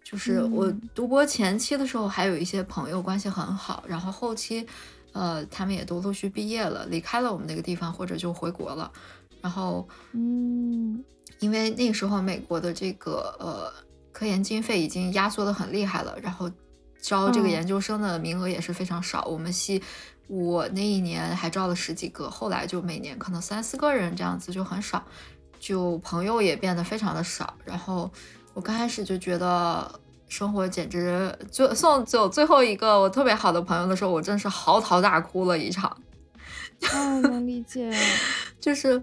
就是我读博前期的时候，还有一些朋友关系很好，然后后期，呃，他们也都陆续毕业了，离开了我们那个地方，或者就回国了。然后，嗯，因为那个时候美国的这个呃科研经费已经压缩的很厉害了，然后招这个研究生的名额也是非常少。我们系我那一年还招了十几个，后来就每年可能三四个人这样子就很少，就朋友也变得非常的少。然后我刚开始就觉得生活简直就送走最后一个我特别好的朋友的时候，我真是嚎啕大哭了一场。哦，能理解。就是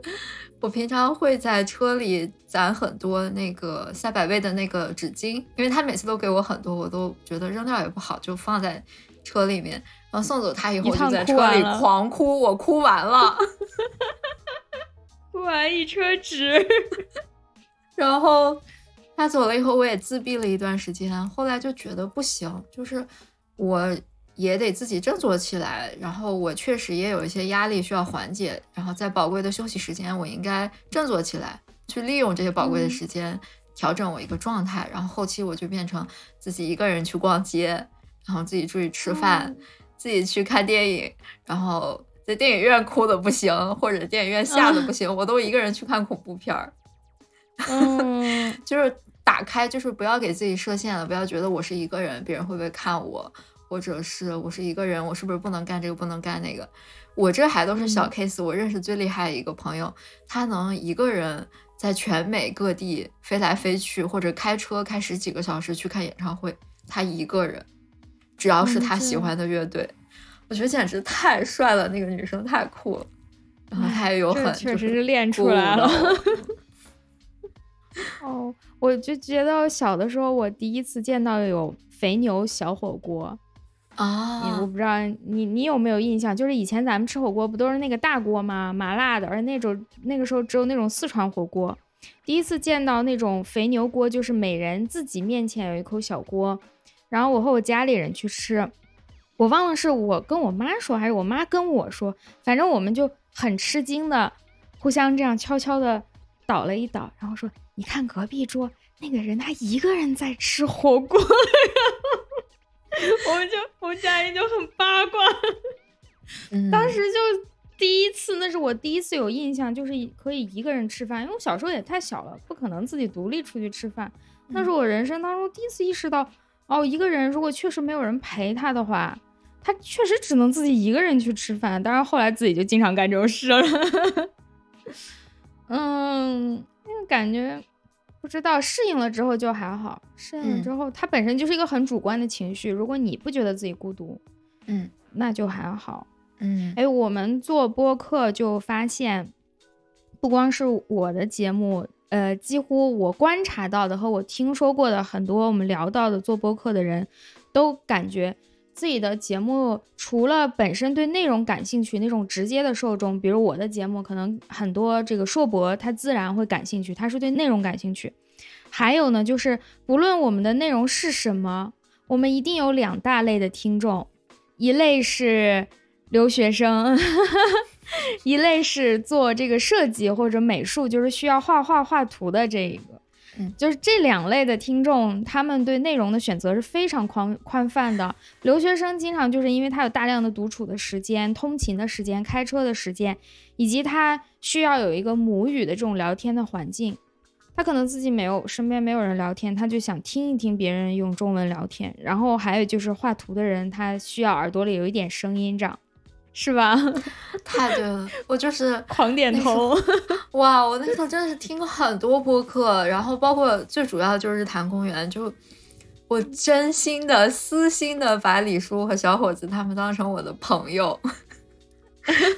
我平常会在车里攒很多那个赛百味的那个纸巾，因为他每次都给我很多，我都觉得扔掉也不好，就放在车里面。然后送走他以后，我就在车里狂哭，我哭完了，哭完一车纸。然后他走了以后，我也自闭了一段时间。后来就觉得不行，就是我。也得自己振作起来，然后我确实也有一些压力需要缓解，然后在宝贵的休息时间，我应该振作起来，去利用这些宝贵的时间调整我一个状态，然后后期我就变成自己一个人去逛街，然后自己出去吃饭，自己去看电影，然后在电影院哭的不行，或者电影院吓的不行，我都一个人去看恐怖片儿，嗯，就是打开，就是不要给自己设限了，不要觉得我是一个人，别人会不会看我。或者是我是一个人，我是不是不能干这个，不能干那个？我这还都是小 case。我认识最厉害的一个朋友，他能一个人在全美各地飞来飞去，或者开车开十几个小时去看演唱会。他一个人，只要是他喜欢的乐队，我觉得简直太帅了。那个女生太酷了，然后他也有很确实是练出来了。哦，我就觉得小的时候，我第一次见到有肥牛小火锅。啊，我不知道你你有没有印象，就是以前咱们吃火锅不都是那个大锅吗？麻辣的，而那种那个时候只有那种四川火锅。第一次见到那种肥牛锅，就是每人自己面前有一口小锅，然后我和我家里人去吃，我忘了是我跟我妈说还是我妈跟我说，反正我们就很吃惊的，互相这样悄悄的倒了一倒，然后说：“你看隔壁桌那个人，他一个人在吃火锅。”我们就我们家人就很八卦，当时就第一次，那是我第一次有印象，就是可以一个人吃饭，因为我小时候也太小了，不可能自己独立出去吃饭。那是我人生当中第一次意识到，哦，一个人如果确实没有人陪他的话，他确实只能自己一个人去吃饭。当然后来自己就经常干这种事了。嗯，那个感觉。不知道适应了之后就还好，适应了之后，它本身就是一个很主观的情绪。如果你不觉得自己孤独，嗯，那就还好，嗯。哎，我们做播客就发现，不光是我的节目，呃，几乎我观察到的和我听说过的很多我们聊到的做播客的人都感觉。自己的节目除了本身对内容感兴趣那种直接的受众，比如我的节目，可能很多这个硕博他自然会感兴趣，他是对内容感兴趣。还有呢，就是不论我们的内容是什么，我们一定有两大类的听众，一类是留学生，一类是做这个设计或者美术，就是需要画画画图的这一个。嗯，就是这两类的听众，他们对内容的选择是非常宽宽泛的。留学生经常就是因为他有大量的独处的时间、通勤的时间、开车的时间，以及他需要有一个母语的这种聊天的环境。他可能自己没有身边没有人聊天，他就想听一听别人用中文聊天。然后还有就是画图的人，他需要耳朵里有一点声音，这样。是吧？太对了，我就是 狂点头。哇，我那时候真的是听很多播客，然后包括最主要就是谈公园，就我真心的、私心的把李叔和小伙子他们当成我的朋友，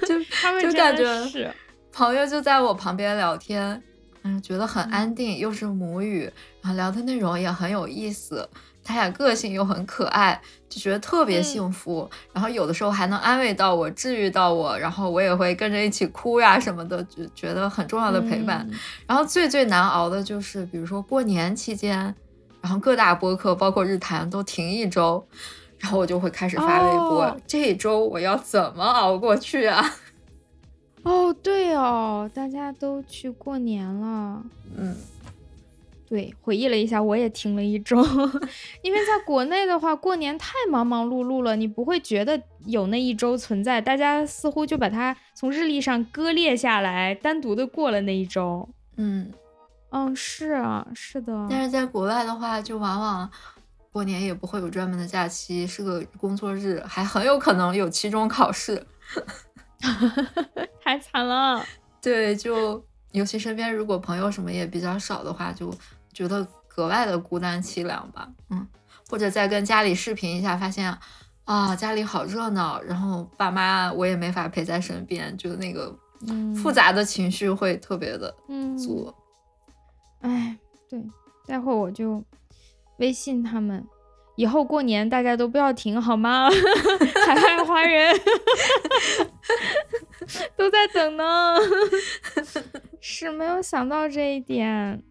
就他们就感觉是朋友就在我旁边聊天，嗯，觉得很安定，又是母语，然后聊的内容也很有意思。他俩个性又很可爱，就觉得特别幸福。然后有的时候还能安慰到我，治愈到我，然后我也会跟着一起哭呀什么的，就觉得很重要的陪伴。然后最最难熬的就是，比如说过年期间，然后各大播客包括日坛都停一周，然后我就会开始发微博，这一周我要怎么熬过去啊？哦，对哦，大家都去过年了。嗯，对，回忆了一下，我也停了一周，因为在国内的话，过年太忙忙碌碌了，你不会觉得有那一周存在，大家似乎就把它从日历上割裂下来，单独的过了那一周。嗯嗯，是啊，是的。但是在国外的话，就往往过年也不会有专门的假期，是个工作日，还很有可能有期中考试。太惨了。对，就尤其身边如果朋友什么也比较少的话，就觉得格外的孤单凄凉吧。嗯，或者再跟家里视频一下，发现啊家里好热闹，然后爸妈我也没法陪在身边，就那个复杂的情绪会特别的足。哎，对，待会儿我就微信他们。以后过年大家都不要停好吗？海外华人 都在等呢。是没有想到这一点。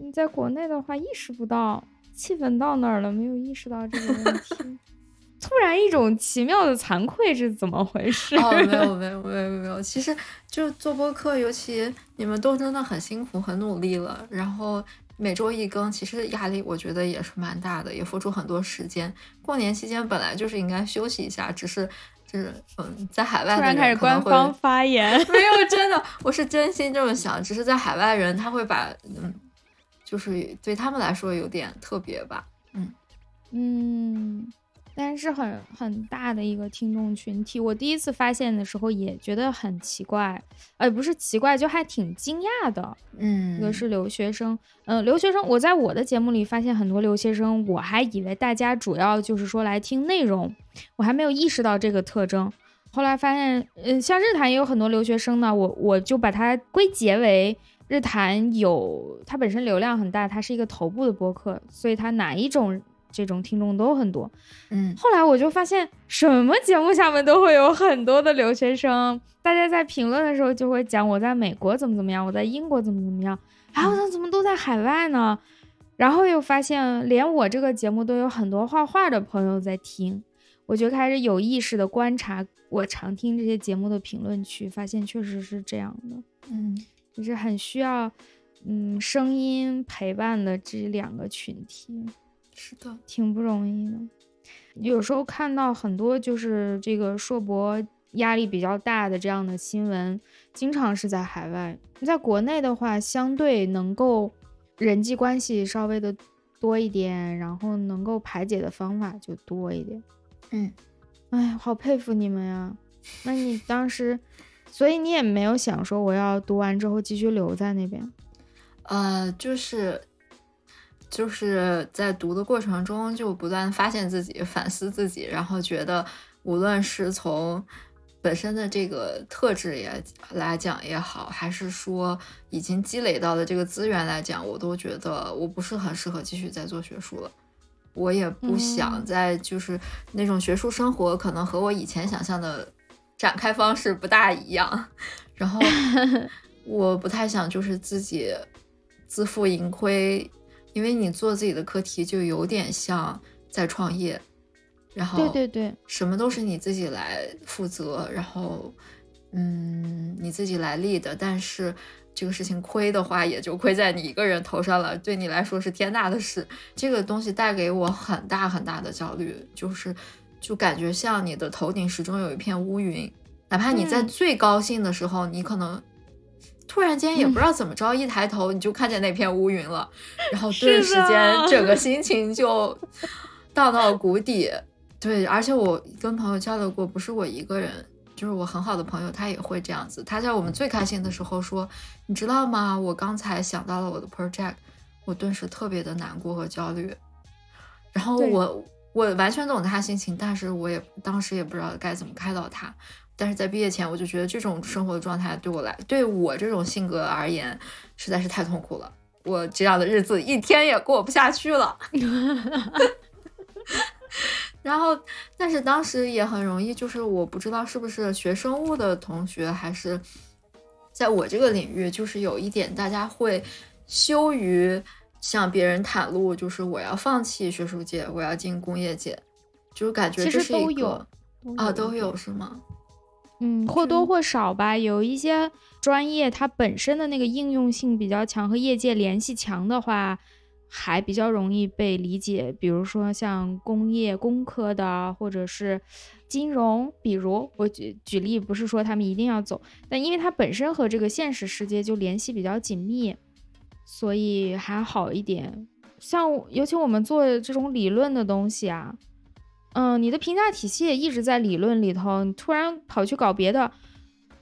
你在国内的话意识不到，气氛到那儿了，没有意识到这个问题。突然一种奇妙的惭愧是怎么回事？哦，没有没有没有没有，其实就做播客，尤其你们都真的很辛苦很努力了，然后。每周一更，其实压力我觉得也是蛮大的，也付出很多时间。过年期间本来就是应该休息一下，只是就是嗯，在海外突然开始官方发言，没有真的，我是真心这么想，只是在海外人他会把嗯，就是对他们来说有点特别吧，嗯嗯。但是很很大的一个听众群体，我第一次发现的时候也觉得很奇怪，呃，不是奇怪，就还挺惊讶的。嗯，一个是留学生，嗯，留学生，我在我的节目里发现很多留学生，我还以为大家主要就是说来听内容，我还没有意识到这个特征。后来发现，嗯，像日坛也有很多留学生呢，我我就把它归结为日坛有它本身流量很大，它是一个头部的播客，所以它哪一种。这种听众都很多，嗯，后来我就发现，什么节目下面都会有很多的留学生，大家在评论的时候就会讲我在美国怎么怎么样，我在英国怎么怎么样，啊，我怎么都在海外呢？然后又发现，连我这个节目都有很多画画的朋友在听，我就开始有意识的观察我常听这些节目的评论区，发现确实是这样的，嗯，就是很需要，嗯，声音陪伴的这两个群体。是的，挺不容易的。有时候看到很多就是这个硕博压力比较大的这样的新闻，经常是在海外。在国内的话，相对能够人际关系稍微的多一点，然后能够排解的方法就多一点。嗯，哎，好佩服你们呀！那你当时，所以你也没有想说我要读完之后继续留在那边？呃，就是。就是在读的过程中，就不断发现自己、反思自己，然后觉得无论是从本身的这个特质也来讲也好，还是说已经积累到的这个资源来讲，我都觉得我不是很适合继续再做学术了。我也不想再就是那种学术生活，可能和我以前想象的展开方式不大一样。然后 我不太想就是自己自负盈亏。因为你做自己的课题，就有点像在创业，然后对对对，什么都是你自己来负责，然后嗯，你自己来立的。但是这个事情亏的话，也就亏在你一个人头上了，对你来说是天大的事。这个东西带给我很大很大的焦虑，就是就感觉像你的头顶始终有一片乌云，哪怕你在最高兴的时候，你可能。突然间也不知道怎么着，一抬头你就看见那片乌云了，然后顿时间整个 心情就荡到谷底。对，而且我跟朋友交流过，不是我一个人，就是我很好的朋友，他也会这样子。他在我们最开心的时候说：“你知道吗？我刚才想到了我的 project，我顿时特别的难过和焦虑。”然后我我完全懂他心情，但是我也当时也不知道该怎么开导他。但是在毕业前，我就觉得这种生活的状态对我来，对我这种性格而言，实在是太痛苦了。我这样的日子一天也过不下去了。然后，但是当时也很容易，就是我不知道是不是学生物的同学，还是在我这个领域，就是有一点大家会羞于向别人袒露，就是我要放弃学术界，我要进工业界，就是感觉这是一个啊，都有是吗？嗯，或多或少吧，有一些专业它本身的那个应用性比较强，和业界联系强的话，还比较容易被理解。比如说像工业工科的，或者是金融，比如我举举例，不是说他们一定要走，但因为它本身和这个现实世界就联系比较紧密，所以还好一点。像尤其我们做这种理论的东西啊。嗯，你的评价体系也一直在理论里头，你突然跑去搞别的，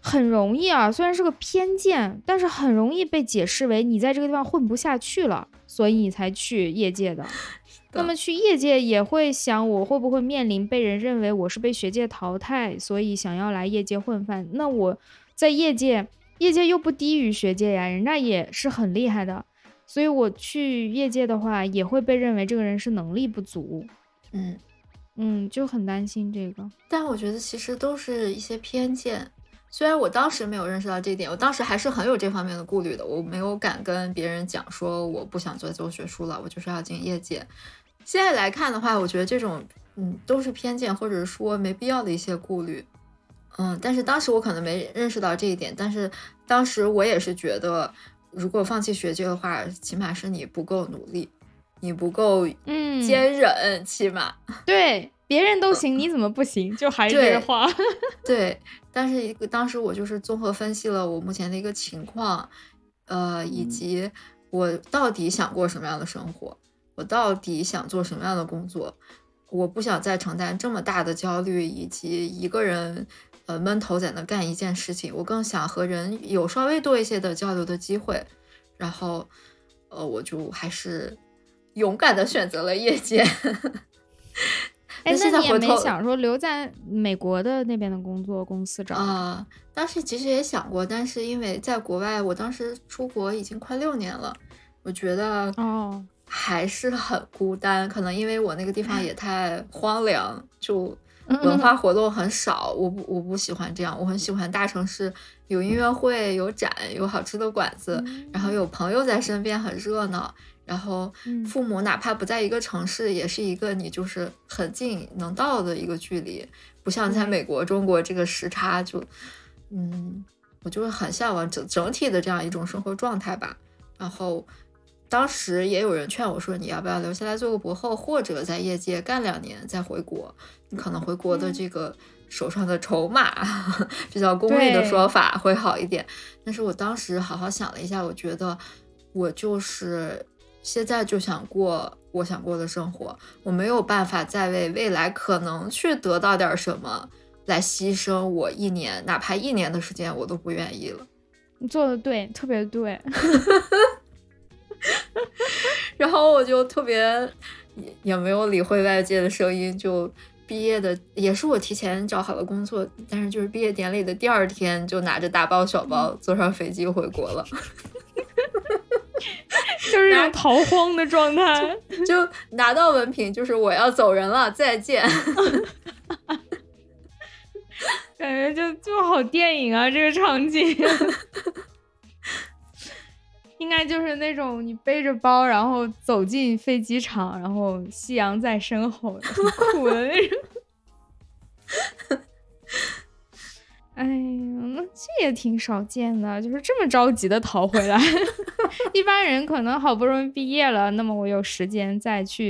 很容易啊。虽然是个偏见，但是很容易被解释为你在这个地方混不下去了，所以你才去业界的。那么去业界也会想，我会不会面临被人认为我是被学界淘汰，所以想要来业界混饭？那我在业界，业界又不低于学界呀，人家也是很厉害的，所以我去业界的话，也会被认为这个人是能力不足。嗯。嗯，就很担心这个，但我觉得其实都是一些偏见。虽然我当时没有认识到这一点，我当时还是很有这方面的顾虑的。我没有敢跟别人讲说我不想做做学术了，我就是要进业界。现在来看的话，我觉得这种嗯都是偏见，或者说没必要的一些顾虑。嗯，但是当时我可能没认识到这一点。但是当时我也是觉得，如果放弃学界的话，起码是你不够努力。你不够嗯坚韧，起码 对别人都行，你怎么不行？就还是这个话。对，但是当时我就是综合分析了我目前的一个情况，呃，以及我到底想过什么样的生活，我到底想做什么样的工作，我不想再承担这么大的焦虑，以及一个人呃闷头在那干一件事情，我更想和人有稍微多一些的交流的机会，然后呃，我就还是。勇敢的选择了业界，哎，那你也没想说留在美国的那边的工作公司找啊？当时其实也想过，但是因为在国外，我当时出国已经快六年了，我觉得哦还是很孤单，可能因为我那个地方也太荒凉，就文化活动很少，我不我不喜欢这样，我很喜欢大城市，有音乐会，有展，有好吃的馆子，然后有朋友在身边，很热闹。然后父母哪怕不在一个城市，也是一个你就是很近能到的一个距离，不像在美国、中国这个时差就，嗯，我就是很向往整整体的这样一种生活状态吧。然后当时也有人劝我说，你要不要留下来做个博后，或者在业界干两年再回国？你可能回国的这个手上的筹码，比较功利的说法会好一点。但是我当时好好想了一下，我觉得我就是。现在就想过我想过的生活，我没有办法再为未来可能去得到点什么来牺牲我一年，哪怕一年的时间我都不愿意了。你做的对，特别对。然后我就特别也也没有理会外界的声音，就毕业的也是我提前找好了工作，但是就是毕业典礼的第二天就拿着大包小包坐上飞机回国了。就是种逃荒的状态，就拿到文凭，就是我要走人了，再见。感觉就就好电影啊，这个场景，应该就是那种你背着包，然后走进飞机场，然后夕阳在身后，很苦的那种。哎呀，那这也挺少见的，就是这么着急的逃回来。一般人可能好不容易毕业了，那么我有时间再去，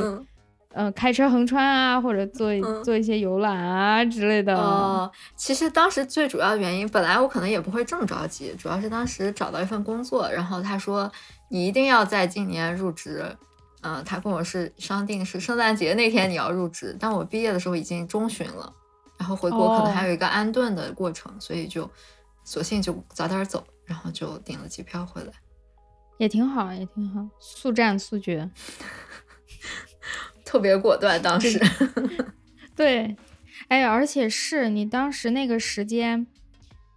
开车横穿啊，或者做做一些游览啊之类的。哦，其实当时最主要的原因，本来我可能也不会这么着急，主要是当时找到一份工作，然后他说你一定要在今年入职，嗯，他跟我是商定是圣诞节那天你要入职，但我毕业的时候已经中旬了。然后回国可能还有一个安顿的过程，所以就索性就早点走，然后就订了机票回来，也挺好，也挺好，速战速决，特别果断。当时，对，哎，而且是你当时那个时间，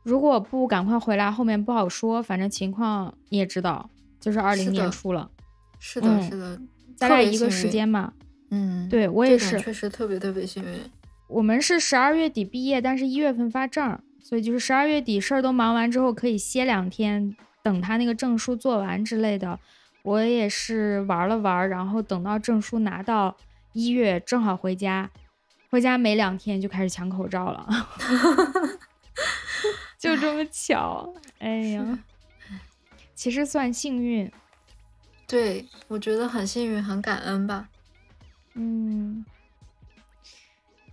如果不赶快回来，后面不好说。反正情况你也知道，就是二零年初了，是的，是的，大概一个时间嘛。嗯，对我也是，确实特别特别幸运。我们是十二月底毕业，但是一月份发证，所以就是十二月底事儿都忙完之后，可以歇两天，等他那个证书做完之类的。我也是玩了玩，然后等到证书拿到一月，正好回家，回家没两天就开始抢口罩了。就这么巧，哎呀，其实算幸运。对，我觉得很幸运，很感恩吧。嗯，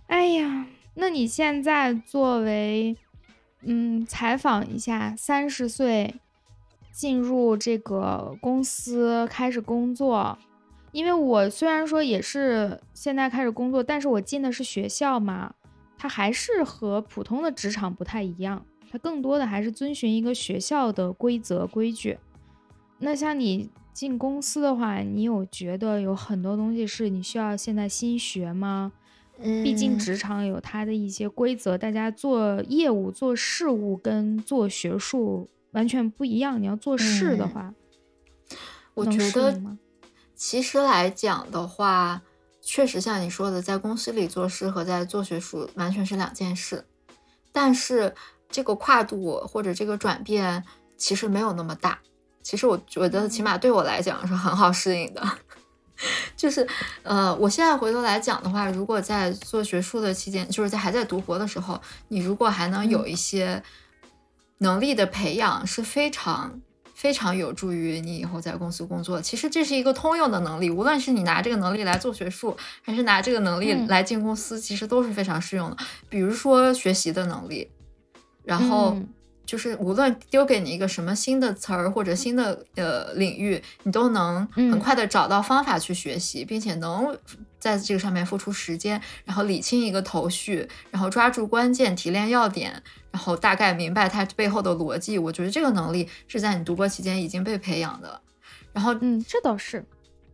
哎呀，那你现在作为，嗯，采访一下，三十岁进入这个公司开始工作，因为我虽然说也是现在开始工作，但是我进的是学校嘛，它还是和普通的职场不太一样，它更多的还是遵循一个学校的规则规矩。那像你。进公司的话，你有觉得有很多东西是你需要现在新学吗？嗯，毕竟职场有它的一些规则，大家做业务、做事务跟做学术完全不一样。你要做事的话，我觉得其实来讲的话，确实像你说的，在公司里做事和在做学术完全是两件事。但是这个跨度或者这个转变其实没有那么大。其实我觉得，起码对我来讲是很好适应的。就是，呃，我现在回头来讲的话，如果在做学术的期间，就是在还在读博的时候，你如果还能有一些能力的培养，是非常非常有助于你以后在公司工作。其实这是一个通用的能力，无论是你拿这个能力来做学术，还是拿这个能力来进公司，其实都是非常适用的。比如说学习的能力，然后。就是无论丢给你一个什么新的词儿或者新的呃领域，你都能很快的找到方法去学习，并且能在这个上面付出时间，然后理清一个头绪，然后抓住关键，提炼要点，然后大概明白它背后的逻辑。我觉得这个能力是在你读博期间已经被培养的。然后，嗯，这倒是，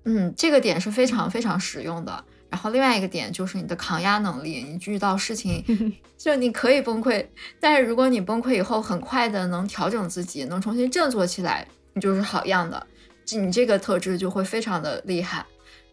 嗯，这个点是非常非常实用的。然后另外一个点就是你的抗压能力，你遇到事情 就你可以崩溃，但是如果你崩溃以后很快的能调整自己，能重新振作起来，你就是好样的，你这个特质就会非常的厉害。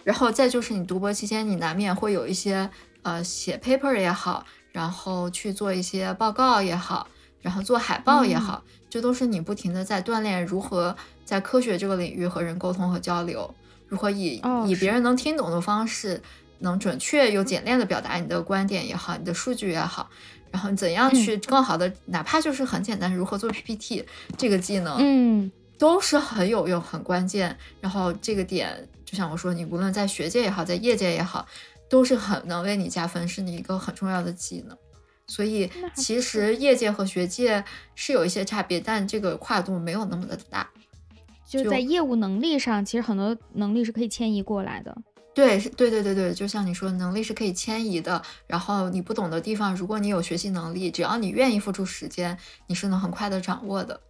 然后再就是你读博期间，你难免会有一些呃写 paper 也好，然后去做一些报告也好，然后做海报也好，这都是你不停的在锻炼如何在科学这个领域和人沟通和交流，如何以以别人能听懂的方式。能准确又简练的表达你的观点也好，你的数据也好，然后怎样去更好的，哪怕就是很简单，如何做 PPT 这个技能，嗯，都是很有用、很关键。然后这个点，就像我说，你无论在学界也好，在业界也好，都是很能为你加分，是你一个很重要的技能。所以其实业界和学界是有一些差别，但这个跨度没有那么的大。就在业务能力上，其实很多能力是可以迁移过来的。对，是，对，对，对，对，就像你说，能力是可以迁移的。然后你不懂的地方，如果你有学习能力，只要你愿意付出时间，你是能很快的掌握的，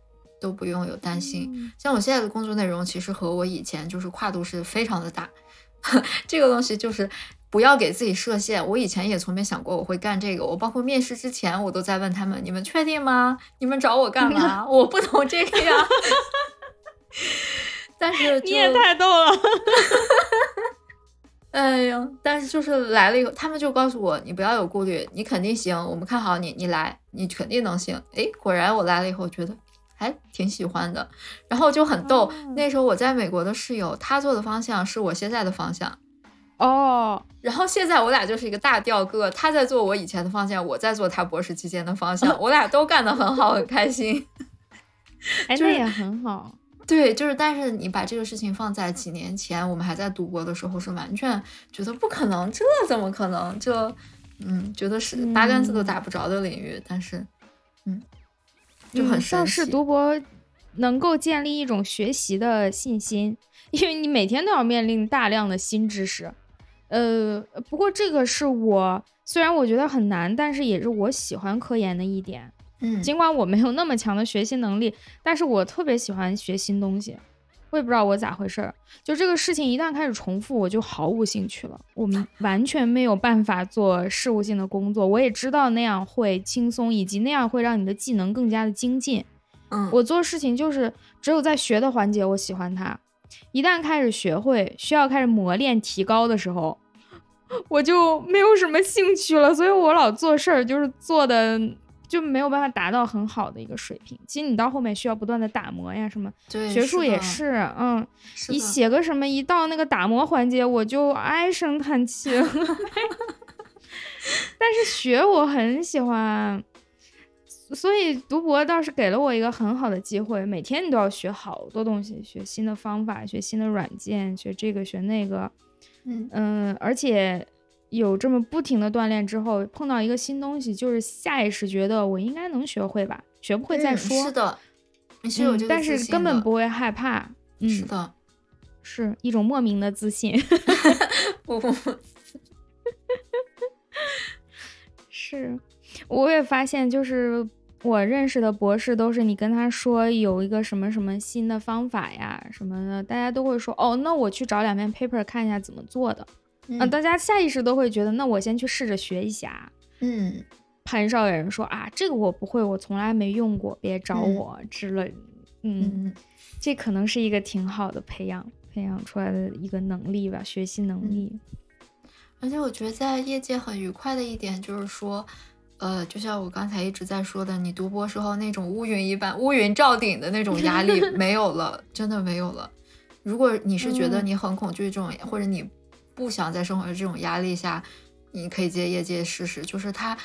都不用有担心。像我现在的工作内容，其实和我以前就是跨度是非常的大。这个东西就是不要给自己设限。我以前也从没想过我会干这个。我包括面试之前，我都在问他们：你们确定吗？你们找我干嘛？我不懂这个呀。但是你也太逗了。哎呀，但是就是来了以后，他们就告诉我，你不要有顾虑，你肯定行，我们看好你，你来，你肯定能行。哎，果然我来了以后，觉得还挺喜欢的，然后就很逗。那时候我在美国的室友，他做的方向是我现在的方向，哦，然后现在我俩就是一个大调个，他在做我以前的方向，我在做他博士期间的方向，我俩都干得很好，很开心。哎，那也很好。对，就是，但是你把这个事情放在几年前，我们还在读博的时候，是完全觉得不可能，这怎么可能？这，嗯，觉得是八竿子都打不着的领域。但是，嗯，就很上市读博能够建立一种学习的信心，因为你每天都要面临大量的新知识。呃，不过这个是我虽然我觉得很难，但是也是我喜欢科研的一点。嗯尽管我没有那么强的学习能力，但是我特别喜欢学新东西。我也不知道我咋回事儿，就这个事情一旦开始重复，我就毫无兴趣了。我们 完全没有办法做事务性的工作。我也知道那样会轻松，以及那样会让你的技能更加的精进。嗯，我做事情就是只有在学的环节我喜欢它，一旦开始学会，需要开始磨练提高的时候，我就没有什么兴趣了。所以我老做事儿就是做的。就没有办法达到很好的一个水平。其实你到后面需要不断的打磨呀，什么学术也是，嗯，你写个什么，一到那个打磨环节，我就唉声叹气。但是学我很喜欢，所以读博倒是给了我一个很好的机会，每天你都要学好多东西，学新的方法，学新的软件，学这个学那个，嗯嗯，而且有这么不停的锻炼之后，碰到一个新东西，就是下意识觉得我应该能学会吧，学不会再嗯说。是的，你是有嗯这个但是根本不会害怕。嗯，是的，是一种莫名的自信。不不不，是，我也发现，就是我认识的博士都是你跟他说有一个什么什么新的方法呀什么的，大家都会说哦，那我去找两篇 paper 看一下怎么做的。啊，嗯大家下意识都会觉得，那我先去试着学一下。嗯很少有人说啊，这个我不会，我从来没用过，别找嗯我之类。嗯，嗯这可能是一个挺好的培养培养出来的一个能力吧，学习能力。而且我觉得在业界很愉快的一点就是说，呃，就像我刚才一直在说的，你读博时候那种乌云一般、乌云罩顶的那种压力 没有了，真的没有了。如果你是觉得嗯你很恐惧这种，或者你不想在生活的这种压力下，你可以接业界试试。就是他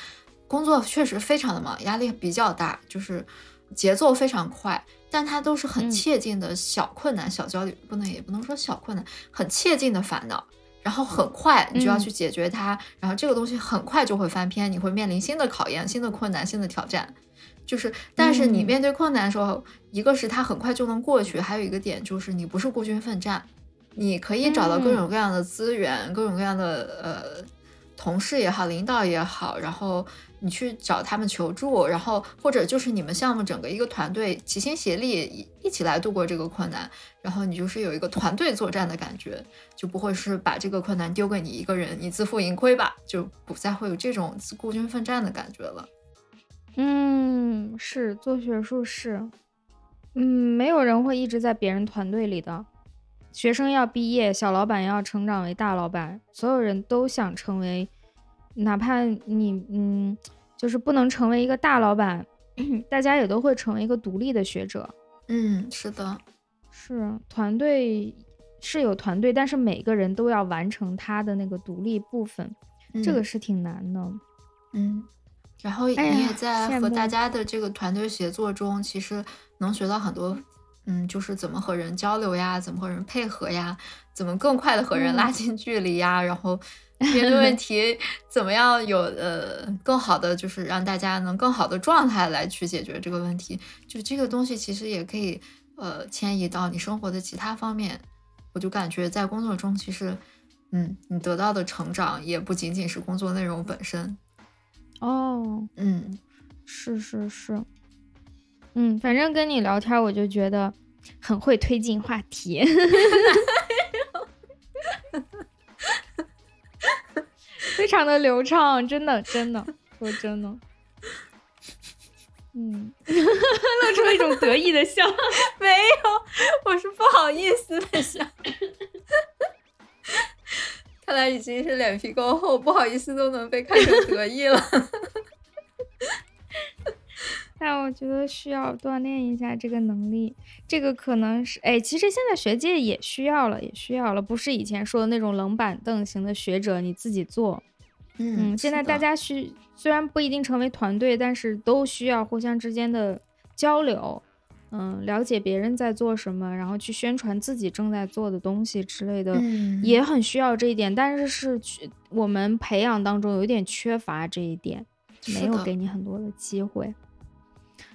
工作确实非常的忙，压力比较大，就是节奏非常快，但他都是很嗯切近的小困难、小焦虑，不能也不能说小困难，很切近的烦恼。然后很快你就要嗯去解决它，然后这个东西很快就会翻篇，你会面临新的考验、新的困难、新的挑战。就是，但是你嗯面对困难的时候，一个是它很快就能过去，还有一个点就是你不是孤军奋战，你可以找到各嗯种各样的资源、各种各样的呃同事也好、领导也好，然后你去找他们求助，然后或者就是你们项目整个一个团队齐心协力一一起来度过这个困难，然后你就是有一个团队作战的感觉，就不会是把这个困难丢给你一个人，你自负盈亏吧，就不再会有这种孤军奋战的感觉了。嗯，是做学术是，嗯，没有人会一直在别人团队里的。学生要毕业，小老板要成长为大老板，所有人都想成为，哪怕你嗯，就是不能成为一个大老板，大家也都会成为一个独立的学者。嗯，是的，是团队是有团队，但是每个人都要完成他的那个独立部分，这个嗯是挺难的。嗯，然后你也在和大家的这个团队协作中，其实能学到很多，嗯，就是怎么和人交流呀，怎么和人配合呀，怎么更快的和人拉嗯近距离呀，然后 面对问题怎么样有呃更好的，就是让大家能更好的状态来去解决这个问题。就这个东西其实也可以呃迁移到你生活的其他方面。我就感觉在工作中，其实嗯，你得到的成长也不仅仅是工作内容本身。哦，嗯是是是，嗯，反正跟你聊天，我就觉得很会推进话题，非常的流畅，真的真的，说真的，嗯，露出了一种得意的笑。没有，我是不好意思的笑。看来已经是脸皮够厚，不好意思都能被看成得意了。但我觉得需要锻炼一下这个能力，这个可能是，哎，其实现在学界也需要了，也需要了，不是以前说的那种冷板凳型的学者，你自己做。嗯，现在大家需虽然不一定成为团队，但是都需要互相之间的交流，嗯，了解别人在做什么，然后去宣传自己正在做的东西之类的，嗯也很需要这一点。但是是去我们培养当中有一点缺乏这一点，没有给你很多的机会。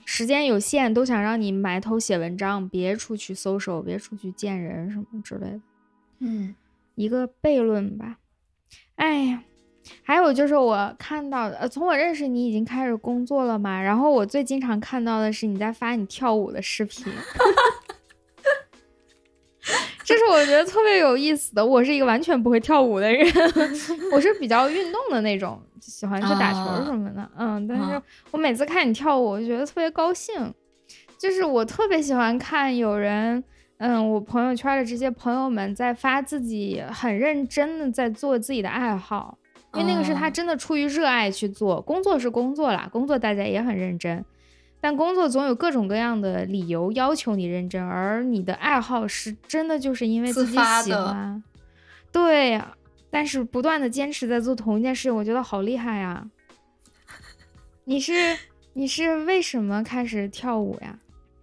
时间有限，都想让你埋头写文章，别出去搜手，别出去见人什么之类的。嗯一个悖论吧。哎呀，还有就是我看到的，呃，从我认识你已经开始工作了嘛，然后我最经常看到的是你在发你跳舞的视频，这是我觉得特别有意思的。我是一个完全不会跳舞的人，我是比较运动的那种，喜欢去打球什么的，嗯，但是啊我每次看你跳舞，我就觉得特别高兴，就是我特别喜欢看有人。嗯，我朋友圈的这些朋友们在发自己很认真的在做自己的爱好，因为那个是他哦真的出于热爱去做。工作是工作啦，工作大家也很认真，但工作总有各种各样的理由要求你认真，而你的爱好是真的就是因为自己喜欢。对呀，但是不断的坚持在做同一件事情，我觉得好厉害呀！你是你是为什么开始跳舞呀？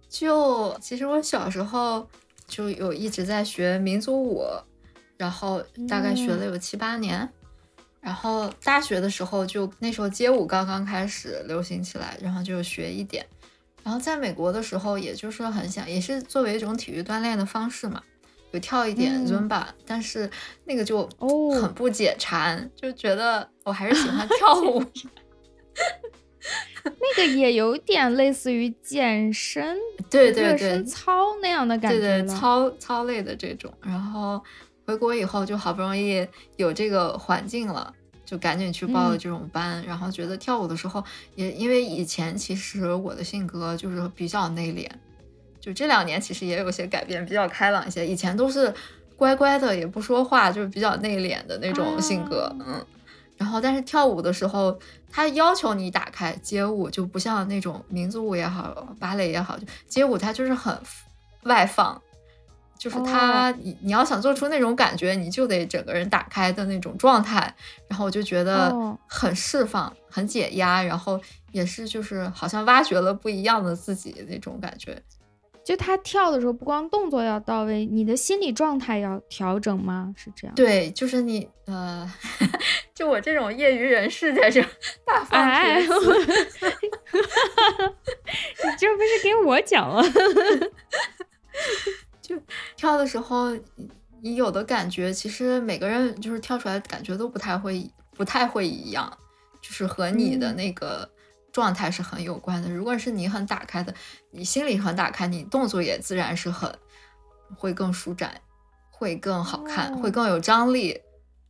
就其实我小时候就有一直在学民族舞，然后大概学了有七八年。然后大学的时候，就那时候街舞刚刚开始流行起来，然后就学一点。然后在美国的时候，也就是很想，也是作为一种体育锻炼的方式嘛，有跳一点 Zumba，但是那个就很不解馋，就觉得我还是喜欢 跳舞。那个也有点类似于健身，对对对，操那样的感觉，对对，操操类的这种。然后回国以后，就好不容易有这个环境了。就赶紧去报了这种班，然后觉得跳舞的时候也因为以前其实我的性格就是比较内敛，就这两年其实也有些改变，比较开朗一些。以前都是乖乖的也不说话，就是比较内敛的那种性格，嗯。然后但是跳舞的时候，他要求你打开街舞，就不像那种民族舞也好，芭蕾也好，就街舞它就是很外放。就是他，你你要想做出那种感觉，你就得整个人打开的那种状态，然后我就觉得很释放，很解压，然后也是就是好像挖掘了不一样的自己那种感觉。就他跳的时候，不光动作要到位，你的心理状态要调整吗？是这样？对，就是你呃，就我这种业余人士在这 大放厥词，你这不是给我讲吗？就跳的时候，你有的感觉，其实每个人就是跳出来感觉都不太会，不太会一样，就是和你的那个状态是很有关的。如果是你很打开的，你心里很打开，你动作也自然是很会更舒展，会更好看，会更有张力。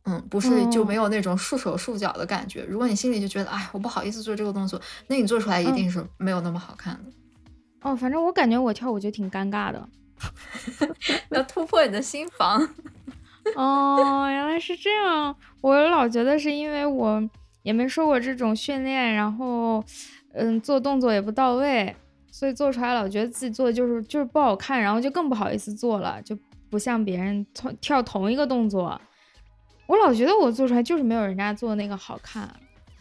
嗯，不是就没有那种束手束脚的感觉。如果你心里就觉得，哎，我不好意思做这个动作，那你做出来一定是没有那么好看的。哦，反正我感觉我跳舞就挺尴尬的。要突破你的心房哦，原来是这样。我老觉得是因为我也没受过这种训练，然后嗯，做动作也不到位，所以做出来老觉得自己做的就是就是不好看，然后就更不好意思做了，就不像别人同跳同一个动作，我老觉得我做出来就是没有人家做那个好看。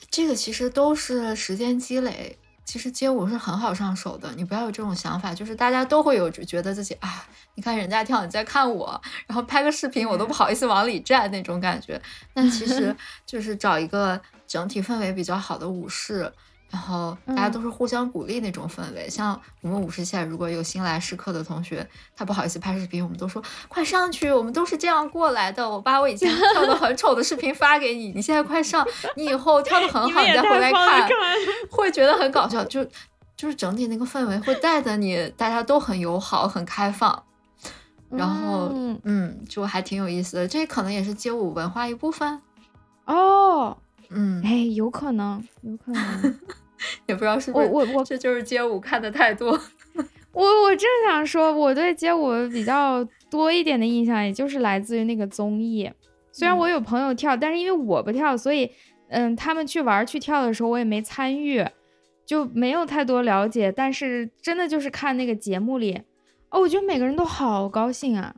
这个其实都是时间积累。其实街舞是很好上手的，你不要有这种想法，就是大家都会有觉得自己啊，你看人家跳，你在看我，然后拍个视频我都不好意思往里站那种感觉。但其实 就是找一个整体氛围比较好的舞室。然后大家都是互相鼓励那种氛围，像我们五十线如果有新来试课的同学，他不好意思拍视频，我们都说快上去，我们都是这样过来的。我把我以前跳的很丑的视频发给你，你现在快上，你以后跳的很好，你再回来看，会觉得很搞笑。就就是整体那个氛围会带着你，大家都很友好、很开放，然后嗯，就还挺有意思的。这可能也是街舞文化一部分哦。嗯，哎，有可能，有可能。也不知道是不是我我这就是街舞看的太多。我我正想说，我对街舞比较多一点的印象，也就是来自于那个综艺。虽然我有朋友跳，但是因为我不跳，所以嗯，他们去玩去跳的时候，我也没参与，就没有太多了解。但是真的就是看那个节目里，哦，我觉得每个人都好高兴啊。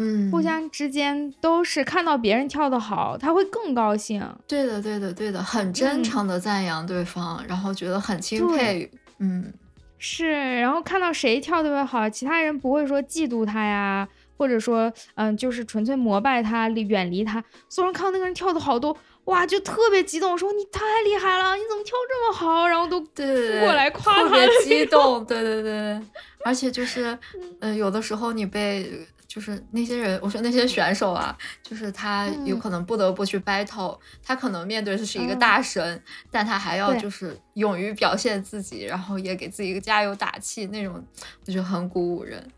嗯，互相之间都是看到别人跳得好，他会更高兴。对的，对的，对的，很真诚的赞扬对方，然后觉得很钦佩。嗯，是。然后看到谁跳特别好，其他人不会说嫉妒他呀，或者说，嗯，就是纯粹膜拜他，远离他。所有人看到那个人跳的好多，哇，就特别激动，说你太厉害了，你怎么跳这么好？然后都过来夸他，特别激动。对对对，而且就是，嗯，有的时候你被。就是那些人，我说那些选手啊，就是他有可能不得不去 battle，他可能面对的是一个大神，但他还要就是勇于表现自己，然后也给自己一个加油打气，那种我觉得很鼓舞人。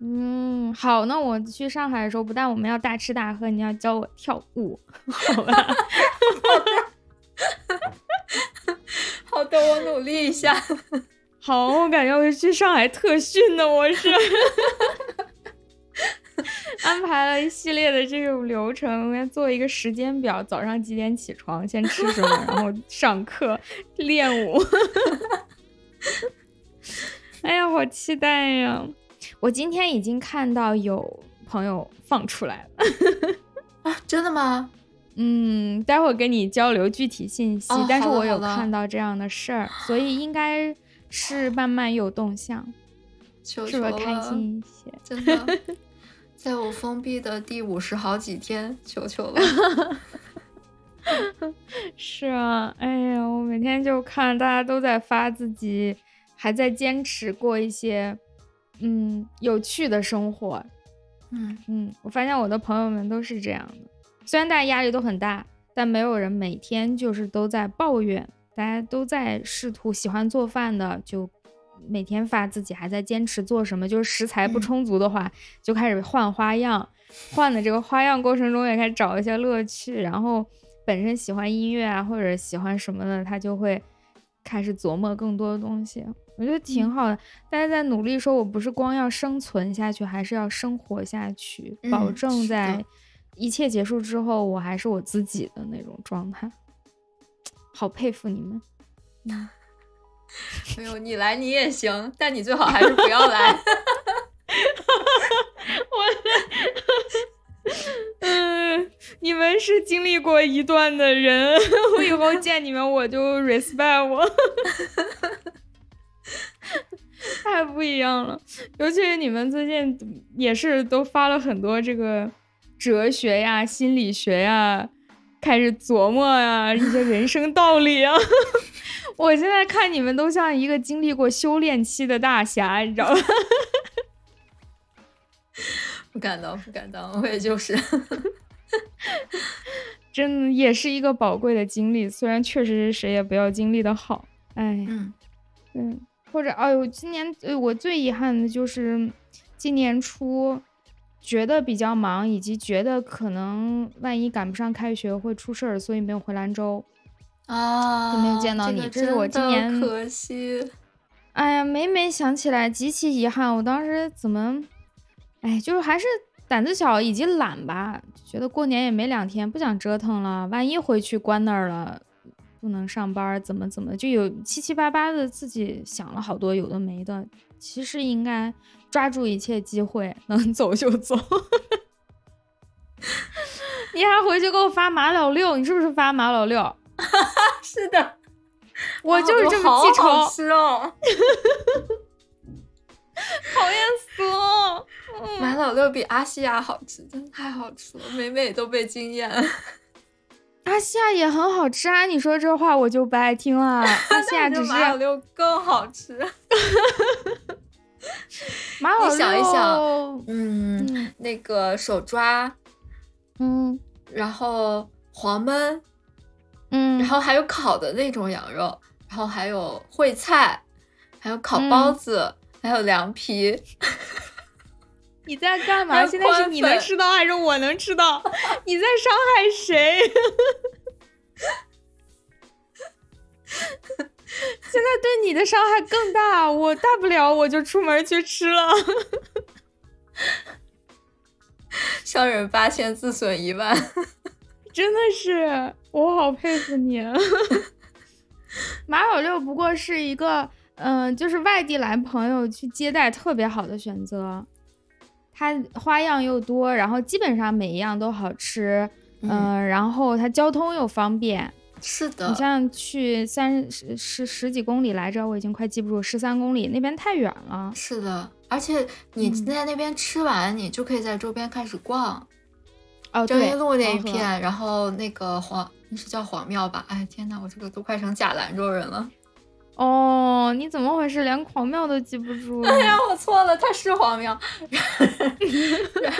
嗯，好，那我去上海的时候，不但我们要大吃大喝，你要教我跳舞，好吧？好的，我努力一下。好，我感觉我去上海特训呢，我是。安排了一系列的这种流程，要做一个时间表，早上几点起床，先吃什么，然后上课练舞。哎呀，好期待呀！我今天已经看到有朋友放出来了 啊，真的吗？嗯，待会儿跟你交流具体信息。哦但是我有看到这样的事儿，所以应该是慢慢有动向，求求，是不是开心一些？真的，在我封闭的第五十好几天，求求了。是啊，哎呀，我每天就看大家都在发自己还在坚持过一些嗯有趣的生活，嗯，嗯，我发现我的朋友们都是这样的，虽然大家压力都很大，但没有人每天就是都在抱怨，大家都在试图喜欢做饭的就每天发自己还在坚持做什么，就是食材不嗯充足的话，就开始换花样，换的这个花样过程中也开始找一些乐趣，然后本身喜欢音乐啊或者喜欢什么的，他就会开始琢磨更多的东西。我觉得挺好的，大家在努力说，我不是光要生存下去，还是要生活下去，保证在一切结束之后，我还是我自己的那种状态。好佩服你们，没有你来你也行，但你最好还是不要来。我嗯，你们是经历过一段的人，我以后见你们我就 respect 我，太不一样了。尤其是你们最近也是都发了很多这个哲学呀、心理学呀，开始琢磨呀一些人生道理啊。我现在看你们都像一个经历过修炼期的大侠，你知道吗？不敢当，不敢当，我也就是。真的也是一个宝贵的经历，虽然确实谁也不要经历的好，哎，嗯嗯，或者哎呦，今年呃我最遗憾的就是今年初觉得比较忙，以及觉得可能万一赶不上开学会出事儿，所以没有回兰州。啊，都没有见到你个这是我今年可惜。哎呀，每每想起来极其遗憾，我当时怎么，哎，就是还是胆子小以及懒吧，觉得过年也没两天，不想折腾了，万一回去关那儿了，不能上班，怎么怎么，就有七七八八的自己想了好多有的没的，其实应该抓住一切机会，能走就走。你还回去给我发马老六，你是不是发马老六？是的，我就是这么记仇，好吃哦。讨厌死了。马老六比阿西亚好吃，真的太好吃了，每每都被惊艳。阿西亚也很好吃啊！你说这话我就不爱听了。阿西亚只是更好吃。马老六，你想一想嗯，嗯那个手抓，嗯然后黄焖，嗯，然后还有烤的那种羊肉，然后还有烩菜，还有烤包子，还有凉皮。你在干嘛？现在是你能吃到还是我能吃到？你在伤害谁？现在对你的伤害更大，我大不了我就出门去吃了。伤人八千，自损一万。真的是，我好佩服你。马老六不过是一个，嗯、就是外地来朋友去接待特别好的选择。它花样又多，然后基本上每一样都好吃，嗯、然后它交通又方便。是的你，像去三十十十几公里来着，我已经快记不住，十三公里那边太远了。是的，而且你嗯在那边吃完，你就可以在周边开始逛。哦，正对，义路那一片，然后那个黄，那是叫黄庙吧？哎，天呐，我这个都快成假兰州人了。哦，你怎么回事？连黄庙都记不住？哎呀，我错了，它是黄庙。然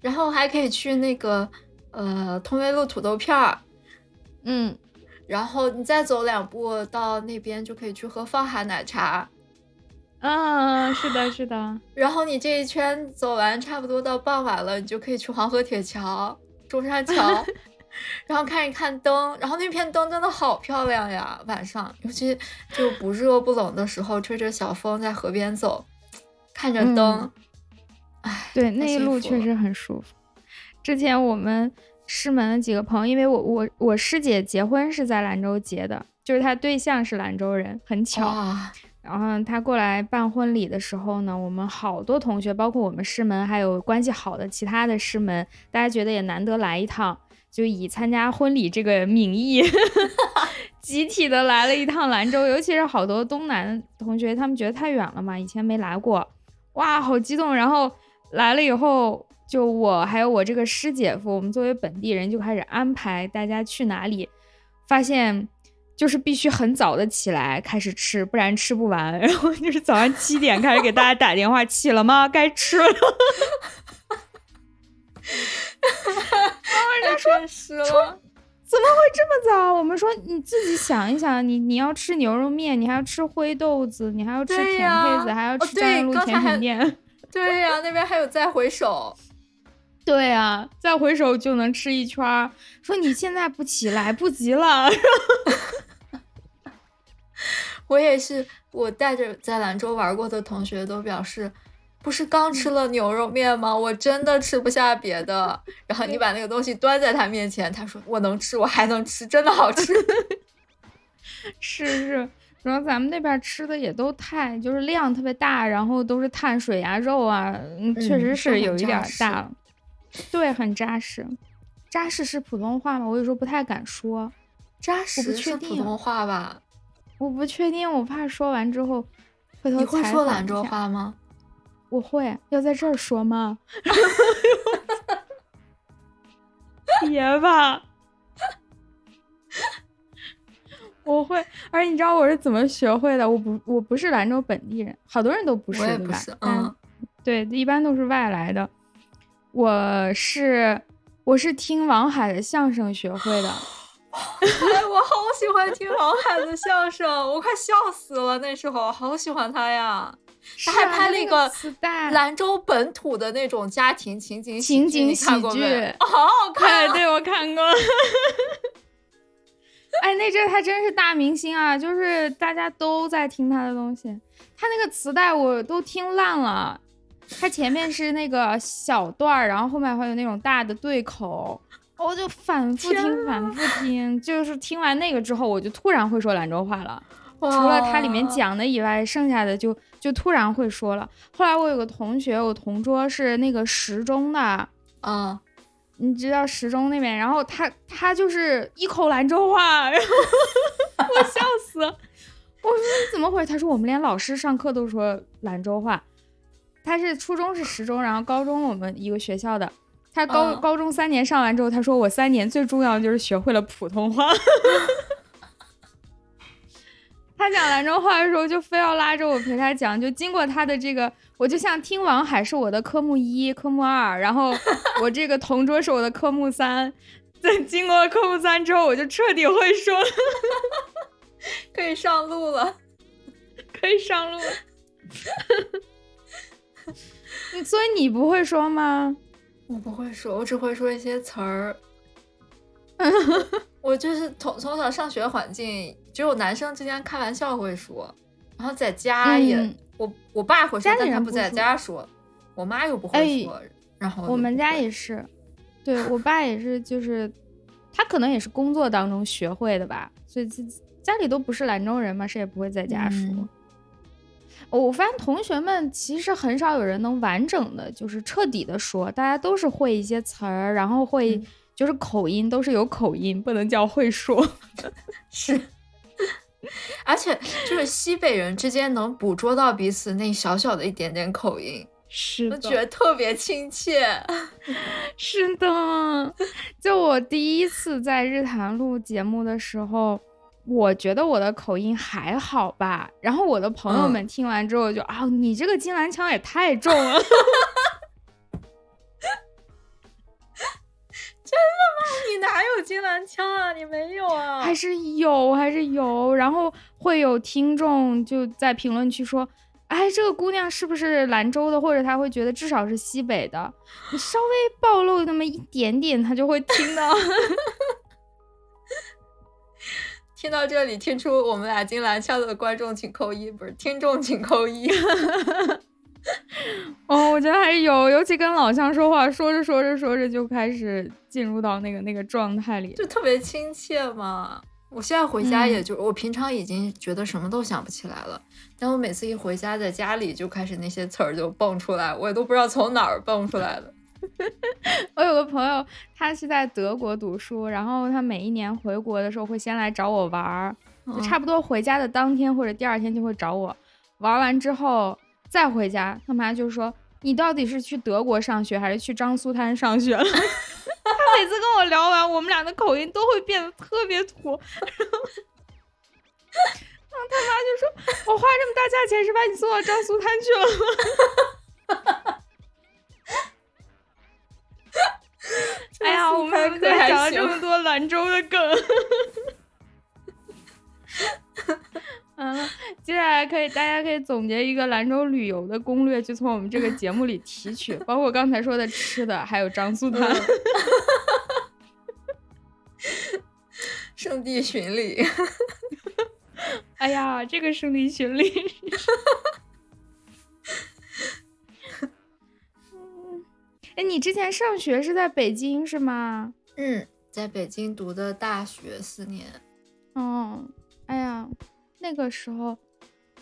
然后还可以去那个呃通威路土豆片儿，嗯，然后你再走两步到那边就可以去喝放海奶茶。啊，是的，是的。然后你这一圈走完，差不多到傍晚了，你就可以去黄河铁桥、中山桥，然后看一看灯。然后那片灯真的好漂亮呀，晚上，尤其就不热不冷的时候，吹着小风在河边走，看着灯，嗯哎、对，那一路确实很舒服。之前我们师门的几个朋友，因为我我我师姐结婚是在兰州结的，就是她对象是兰州人，很巧。然后他过来办婚礼的时候呢，我们好多同学，包括我们师门，还有关系好的其他的师门，大家觉得也难得来一趟，就以参加婚礼这个名义，集体的来了一趟兰州。尤其是好多东南同学，他们觉得太远了嘛，以前没来过，哇，好激动。然后来了以后，就我还有我这个师姐夫，我们作为本地人就开始安排大家去哪里，发现。就是必须很早的起来开始吃，不然吃不完。然后就是早上七点开始给大家打电话，起了吗？该吃了。人家说了，怎么会这么早？我们说你自己想一想，你你要吃牛肉面，你还要吃灰豆子，你还要吃甜胚子，还要吃张路甜品店。对呀，那边还有再回首。对啊，再回首就能吃一圈儿。说你现在不起来不及了。我也是，我带着在兰州玩过的同学都表示，不是刚吃了牛肉面吗？我真的吃不下别的。然后你把那个东西端在他面前，他说我能吃，我还能吃，真的好吃。是 是，然后咱们那边吃的也都太就是量特别大，然后都是碳水啊、肉啊，确实是有一点大。对，很扎实。扎实是普通话吗？我有时候不太敢说。扎实是普通话吧？我不确定，我怕说完之后回头你会说兰州话吗？我会，要在这儿说吗？别吧，我会。而且你知道我是怎么学会的？我不，我不是兰州本地人，好多人都不是，对吧？嗯，对，一般都是外来的。我是，我是听王海的相声学会的。哎，我好喜欢听王海的相声，我快笑死了。那时候好喜欢他呀，他还拍了一个兰州本土的那种家庭情景情景喜剧，好好看。对，我看过。哎，那阵他真是大明星啊，就是大家都在听他的东西。他那个磁带我都听烂了，他前面是那个小段儿，然后后面还有那种大的对口。我就反复听，反复听，就是听完那个之后，我就突然会说兰州话了。除了它里面讲的以外，剩下的就就突然会说了。后来我有个同学，我同桌是那个十中的，嗯，你知道十中那边，然后他他就是一口兰州话，然后我笑死。我说你怎么回事？他说我们连老师上课都说兰州话。他是初中是十中，然后高中我们一个学校的。他高高中三年上完之后，他说我三年最重要的就是学会了普通话。他讲兰州话的时候，就非要拉着我陪他讲。就经过他的这个，我就像听王海是我的科目一、科目二，然后我这个同桌是我的科目三。在经过科目三之后，我就彻底会说，可以上路了，可以上路。所以你不会说吗？我不会说，我只会说一些词儿。我就是从从小上学环境，只有男生之间开玩笑会说，然后在家也，我我爸会说，但他不在家说，我妈又不会说。然后我们家也是，对我爸也是，就是他可能也是工作当中学会的吧，所以家里都不是兰州人嘛，谁也不会在家说。我发现同学们其实很少有人能完整的，就是彻底的说，大家都是会一些词儿，然后会就是口音都是有口音，不能叫会说，是，而且就是西北人之间能捕捉到彼此那小小的一点点口音，是的，觉得特别亲切，是的，就我第一次在日坛录节目的时候。我觉得我的口音还好吧，然后我的朋友们听完之后就啊，你这个金兰腔也太重了，真的吗？你哪有金兰腔啊？你没有啊？还是有，还是有。然后会有听众就在评论区说，哎，这个姑娘是不是兰州的？或者他会觉得至少是西北的。你稍微暴露那么一点点，他就会听到。听到这里，听出我们俩金兰腔的观众请扣一，不是听众请扣一。哦，我觉得还是有，尤其跟老乡说话，说着说着说着就开始进入到那个那个状态里，就特别亲切嘛。我现在回家，也就我平常已经觉得什么都想不起来了，但我每次一回家，在家里就开始那些词儿就蹦出来，我也都不知道从哪儿蹦出来的。我有个朋友，他是在德国读书，然后他每一年回国的时候会先来找我玩儿，就差不多回家的当天或者第二天就会找我玩完之后再回家。他妈就说：“你到底是去德国上学还是去张苏滩上学了？” 他每次跟我聊完，我们俩的口音都会变得特别土。然后他妈就说：“我花这么大价钱是把你送到张苏滩去了吗？” 哎呀，我们怎么讲了这么多兰州的梗？完 了，接下来可以，大家可以总结一个兰州旅游的攻略，就从我们这个节目里提取，包括刚才说的吃的，还有张苏滩。圣地巡礼。哎呀，这个圣地巡礼。哎，你之前上学是在北京是吗？嗯，在北京读的大学四年。哦，哎呀，那个时候，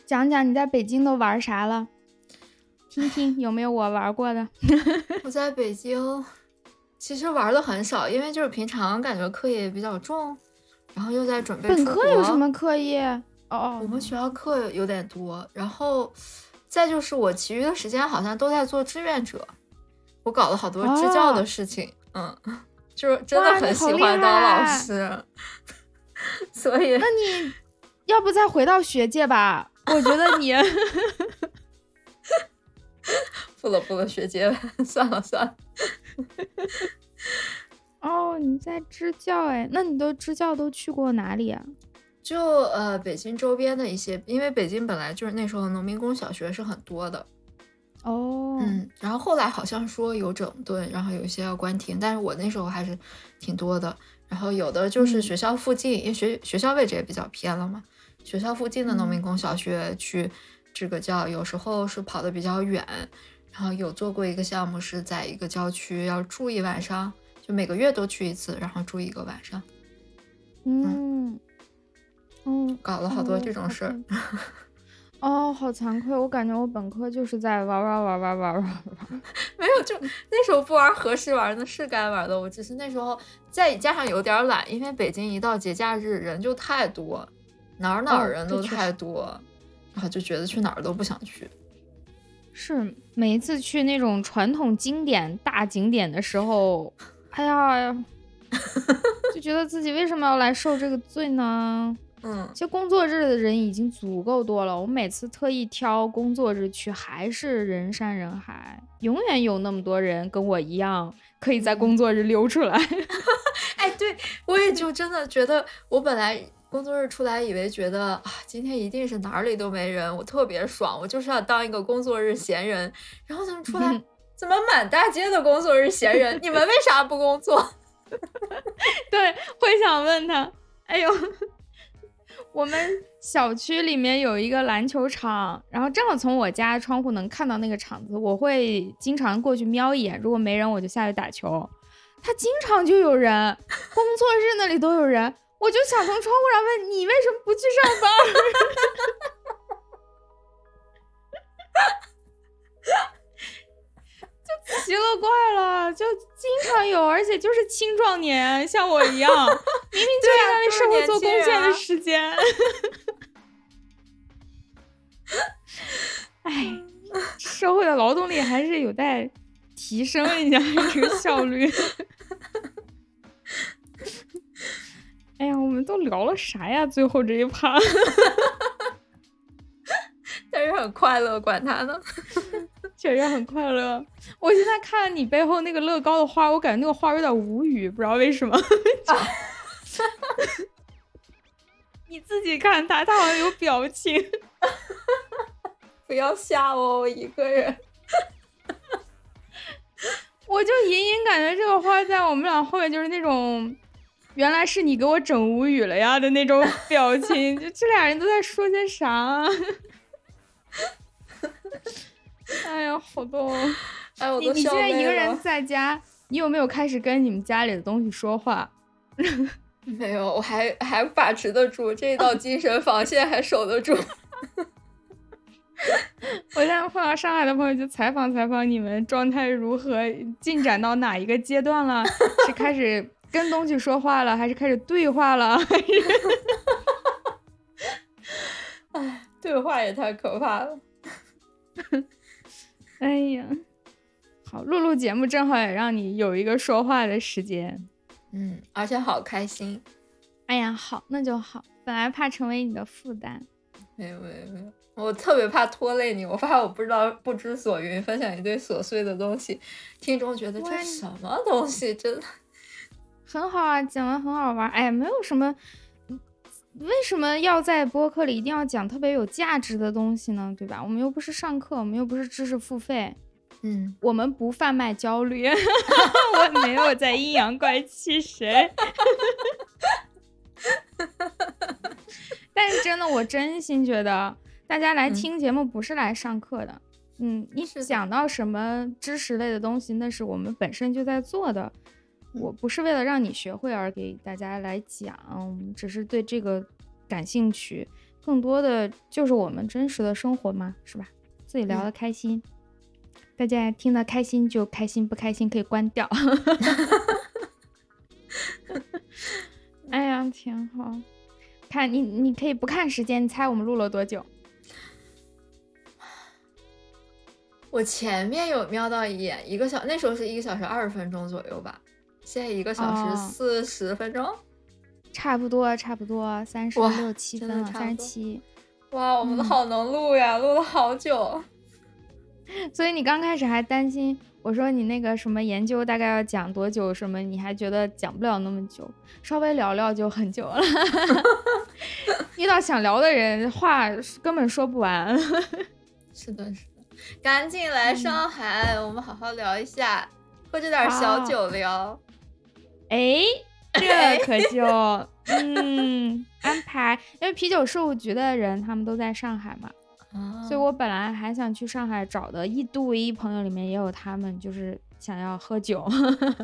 讲讲你在北京都玩啥了？听听有没有我玩过的？我在北京其实玩的很少，因为就是平常感觉课业比较重，然后又在准备本科有什么课业？哦，我们学校课有点多，然后再就是我其余的时间好像都在做志愿者。我搞了好多支教的事情，嗯，就是真的很喜欢当老师，所以那你要不再回到学界吧？我觉得你 不了不了，学界 算了算了。哦，你在支教哎？那你都支教都去过哪里啊？就呃，北京周边的一些，因为北京本来就是那时候农民工小学是很多的。哦，嗯，然后后来好像说有整顿，然后有一些要关停，但是我那时候还是挺多的。然后有的就是学校附近，因为学学校位置也比较偏了嘛，学校附近的农民工小学去支个教，有时候是跑的比较远。然后有做过一个项目是在一个郊区要住一晚上，就每个月都去一次，然后住一个晚上。嗯，嗯，搞了好多这种事儿。哦，好惭愧，我感觉我本科就是在玩玩玩玩玩玩玩，没有，就那时候不玩合适玩的是该玩的，我只是那时候再加上有点懒，因为北京一到节假日人就太多，哪儿哪儿人都太多，然后就觉得去哪儿都不想去。是每一次去那种传统经典大景点的时候，哎呀，就觉得自己为什么要来受这个罪呢？嗯，其实工作日的人已经足够多了。我每次特意挑工作日去，还是人山人海，永远有那么多人跟我一样，可以在工作日溜出来。哎，对我也就真的觉得，我本来工作日出来，以为觉得啊，今天一定是哪里都没人，我特别爽，我就是要当一个工作日闲人。然后怎么出来，怎么满大街的工作日闲人？你们为啥不工作？对，会想问他，哎呦。我们小区里面有一个篮球场，然后正好从我家窗户能看到那个场子，我会经常过去瞄一眼。如果没人，我就下去打球。他经常就有人，工作日那里都有人，我就想从窗户上问你为什么不去上班。就奇了怪了，就经常有，而且就是青壮年，像我一样，明明就应该为社会做贡献的时间。哎，社会的劳动力还是有待提升一下这个效率。哎呀，我们都聊了啥呀？最后这一趴，但是很快乐，管他呢。确实很快乐。我现在看你背后那个乐高的花，我感觉那个花有点无语，不知道为什么。你自己看他，他好像有表情。不要吓我，我一个人。我就隐隐感觉这个花在我们俩后面就是那种，原来是你给我整无语了呀的那种表情。就这俩人都在说些啥？哎呀，好逗！哎，我你你现在一个人在家，你有没有开始跟你们家里的东西说话？没有，我还还把持得住这道 精神防线，还守得住。我我现在碰到上海的朋友，就采访采访你们状态如何，进展到哪一个阶段了？是开始跟东西说话了，还是开始对话了？哎，对话也太可怕了。哎呀，好，录录节目正好也让你有一个说话的时间。嗯，而且好开心。哎呀，好，那就好。本来怕成为你的负担，没有没有没有，我特别怕拖累你。我怕我不知道不知所云，分享一堆琐碎的东西，听众觉得这什么东西，真的很好啊，讲的很好玩。哎，没有什么，为什么要在播客里一定要讲特别有价值的东西呢？对吧？我们又不是上课，我们又不是知识付费。嗯，我们不贩卖焦虑，我没有在阴阳怪气谁。但是真的，我真心觉得大家来听节目不是来上课的。嗯，你讲到什么知识类的东西，那是我们本身就在做的。我不是为了让你学会而给大家来讲，只是对这个感兴趣。更多的就是我们真实的生活嘛，是吧？自己聊的开心。大家听得开心就开心，不开心可以关掉。哎呀，挺好。看你，你可以不看时间，你猜我们录了多久？我前面有瞄到一眼，一个小那时候是一个小时二十分钟左右吧。现在一个小时四十分钟，差不多，差不多三十六七分了，三十七。哇，我们好能录呀，录了好久。所以你刚开始还担心，我说你那个什么研究大概要讲多久什么，你还觉得讲不了那么久，稍微聊聊就很久了。遇到想聊的人，话根本说不完。是的，是的，赶紧来上海，我们好好聊一下，喝着点小酒聊。哎，这可 就嗯安排，因为啤酒事务局的人他们都在上海嘛。所以我本来还想去上海找的一堆朋友里面也有他们，就是想要喝酒，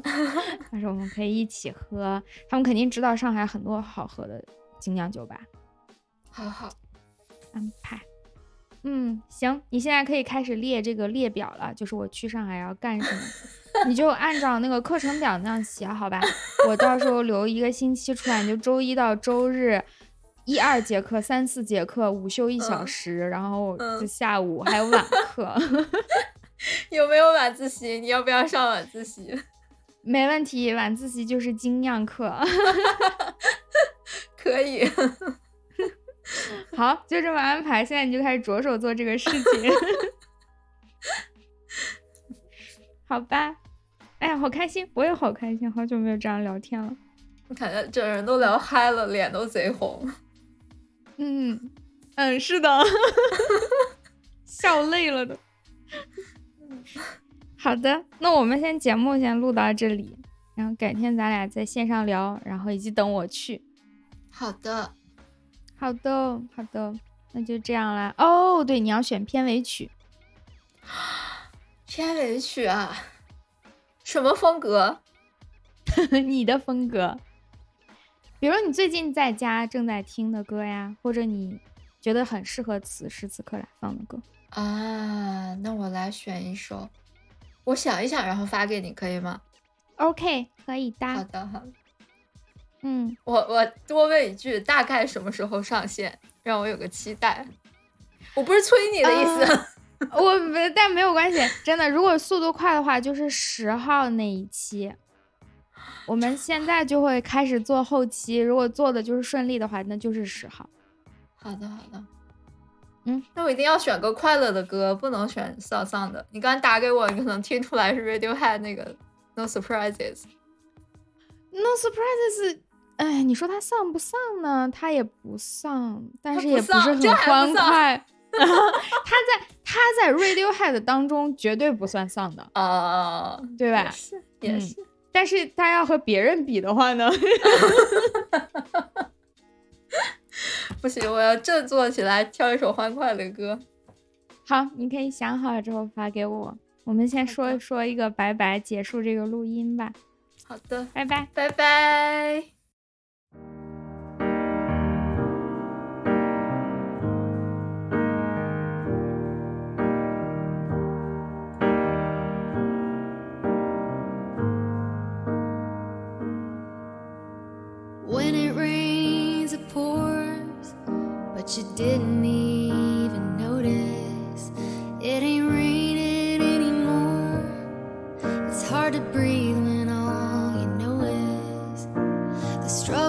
但是我们可以一起喝。他们肯定知道上海很多好喝的精酿酒吧。好好安排。嗯，行，你现在可以开始列这个列表了，就是我去上海要干什么，你就按照那个课程表那样写，好吧？我到时候留一个星期出来，你就周一到周日。一二节课，三四节课，午休一小时，然后就下午还有晚课。有没有晚自习？你要不要上晚自习？没问题，晚自习就是精酿课。可以。好，就这么安排。现在你就开始着手做这个事情。好吧。哎呀，好开心，我也好开心，好久没有这样聊天了。我感觉整人都聊嗨了，脸都贼红。嗯嗯，是的，笑累了都。好的，那我们先节目先录到这里，然后改天咱俩在线上聊，然后以及等我去。好的，好的，好的，那就这样啦。哦，对，你要选片尾曲。片尾曲啊？什么风格？你的风格。比如你最近在家正在听的歌呀，或者你觉得很适合此时此刻来放的歌啊，那我来选一首，我想一想，然后发给你，可以吗？OK，可以的。好的，好的。嗯，我我多问一句，大概什么时候上线，让我有个期待。我不是催你的意思，我但没有关系，真的，如果速度快的话，就是十号那一期。我们现在就会开始做后期，如果做的就是顺利的话，那就是十号。好的，好的。嗯，那我一定要选个快乐的歌，不能选丧丧的。你刚才打给我，你可能听出来是 Radiohead 那个 No Surprises。No Surprises，哎，你说它丧不丧呢？它也不丧，但是也不是很欢快。他在他在 Radiohead 当中绝对不算丧的啊，对吧？是，也是。但是他要和别人比的话呢？不行，我要振作起来，跳一首欢快的歌。好，你可以想好了之后发给我。我们先说说一个拜拜，结束这个录音吧。好的，拜拜，拜拜。didn't even notice. It ain't raining anymore. It's hard to breathe when all you know is the struggle.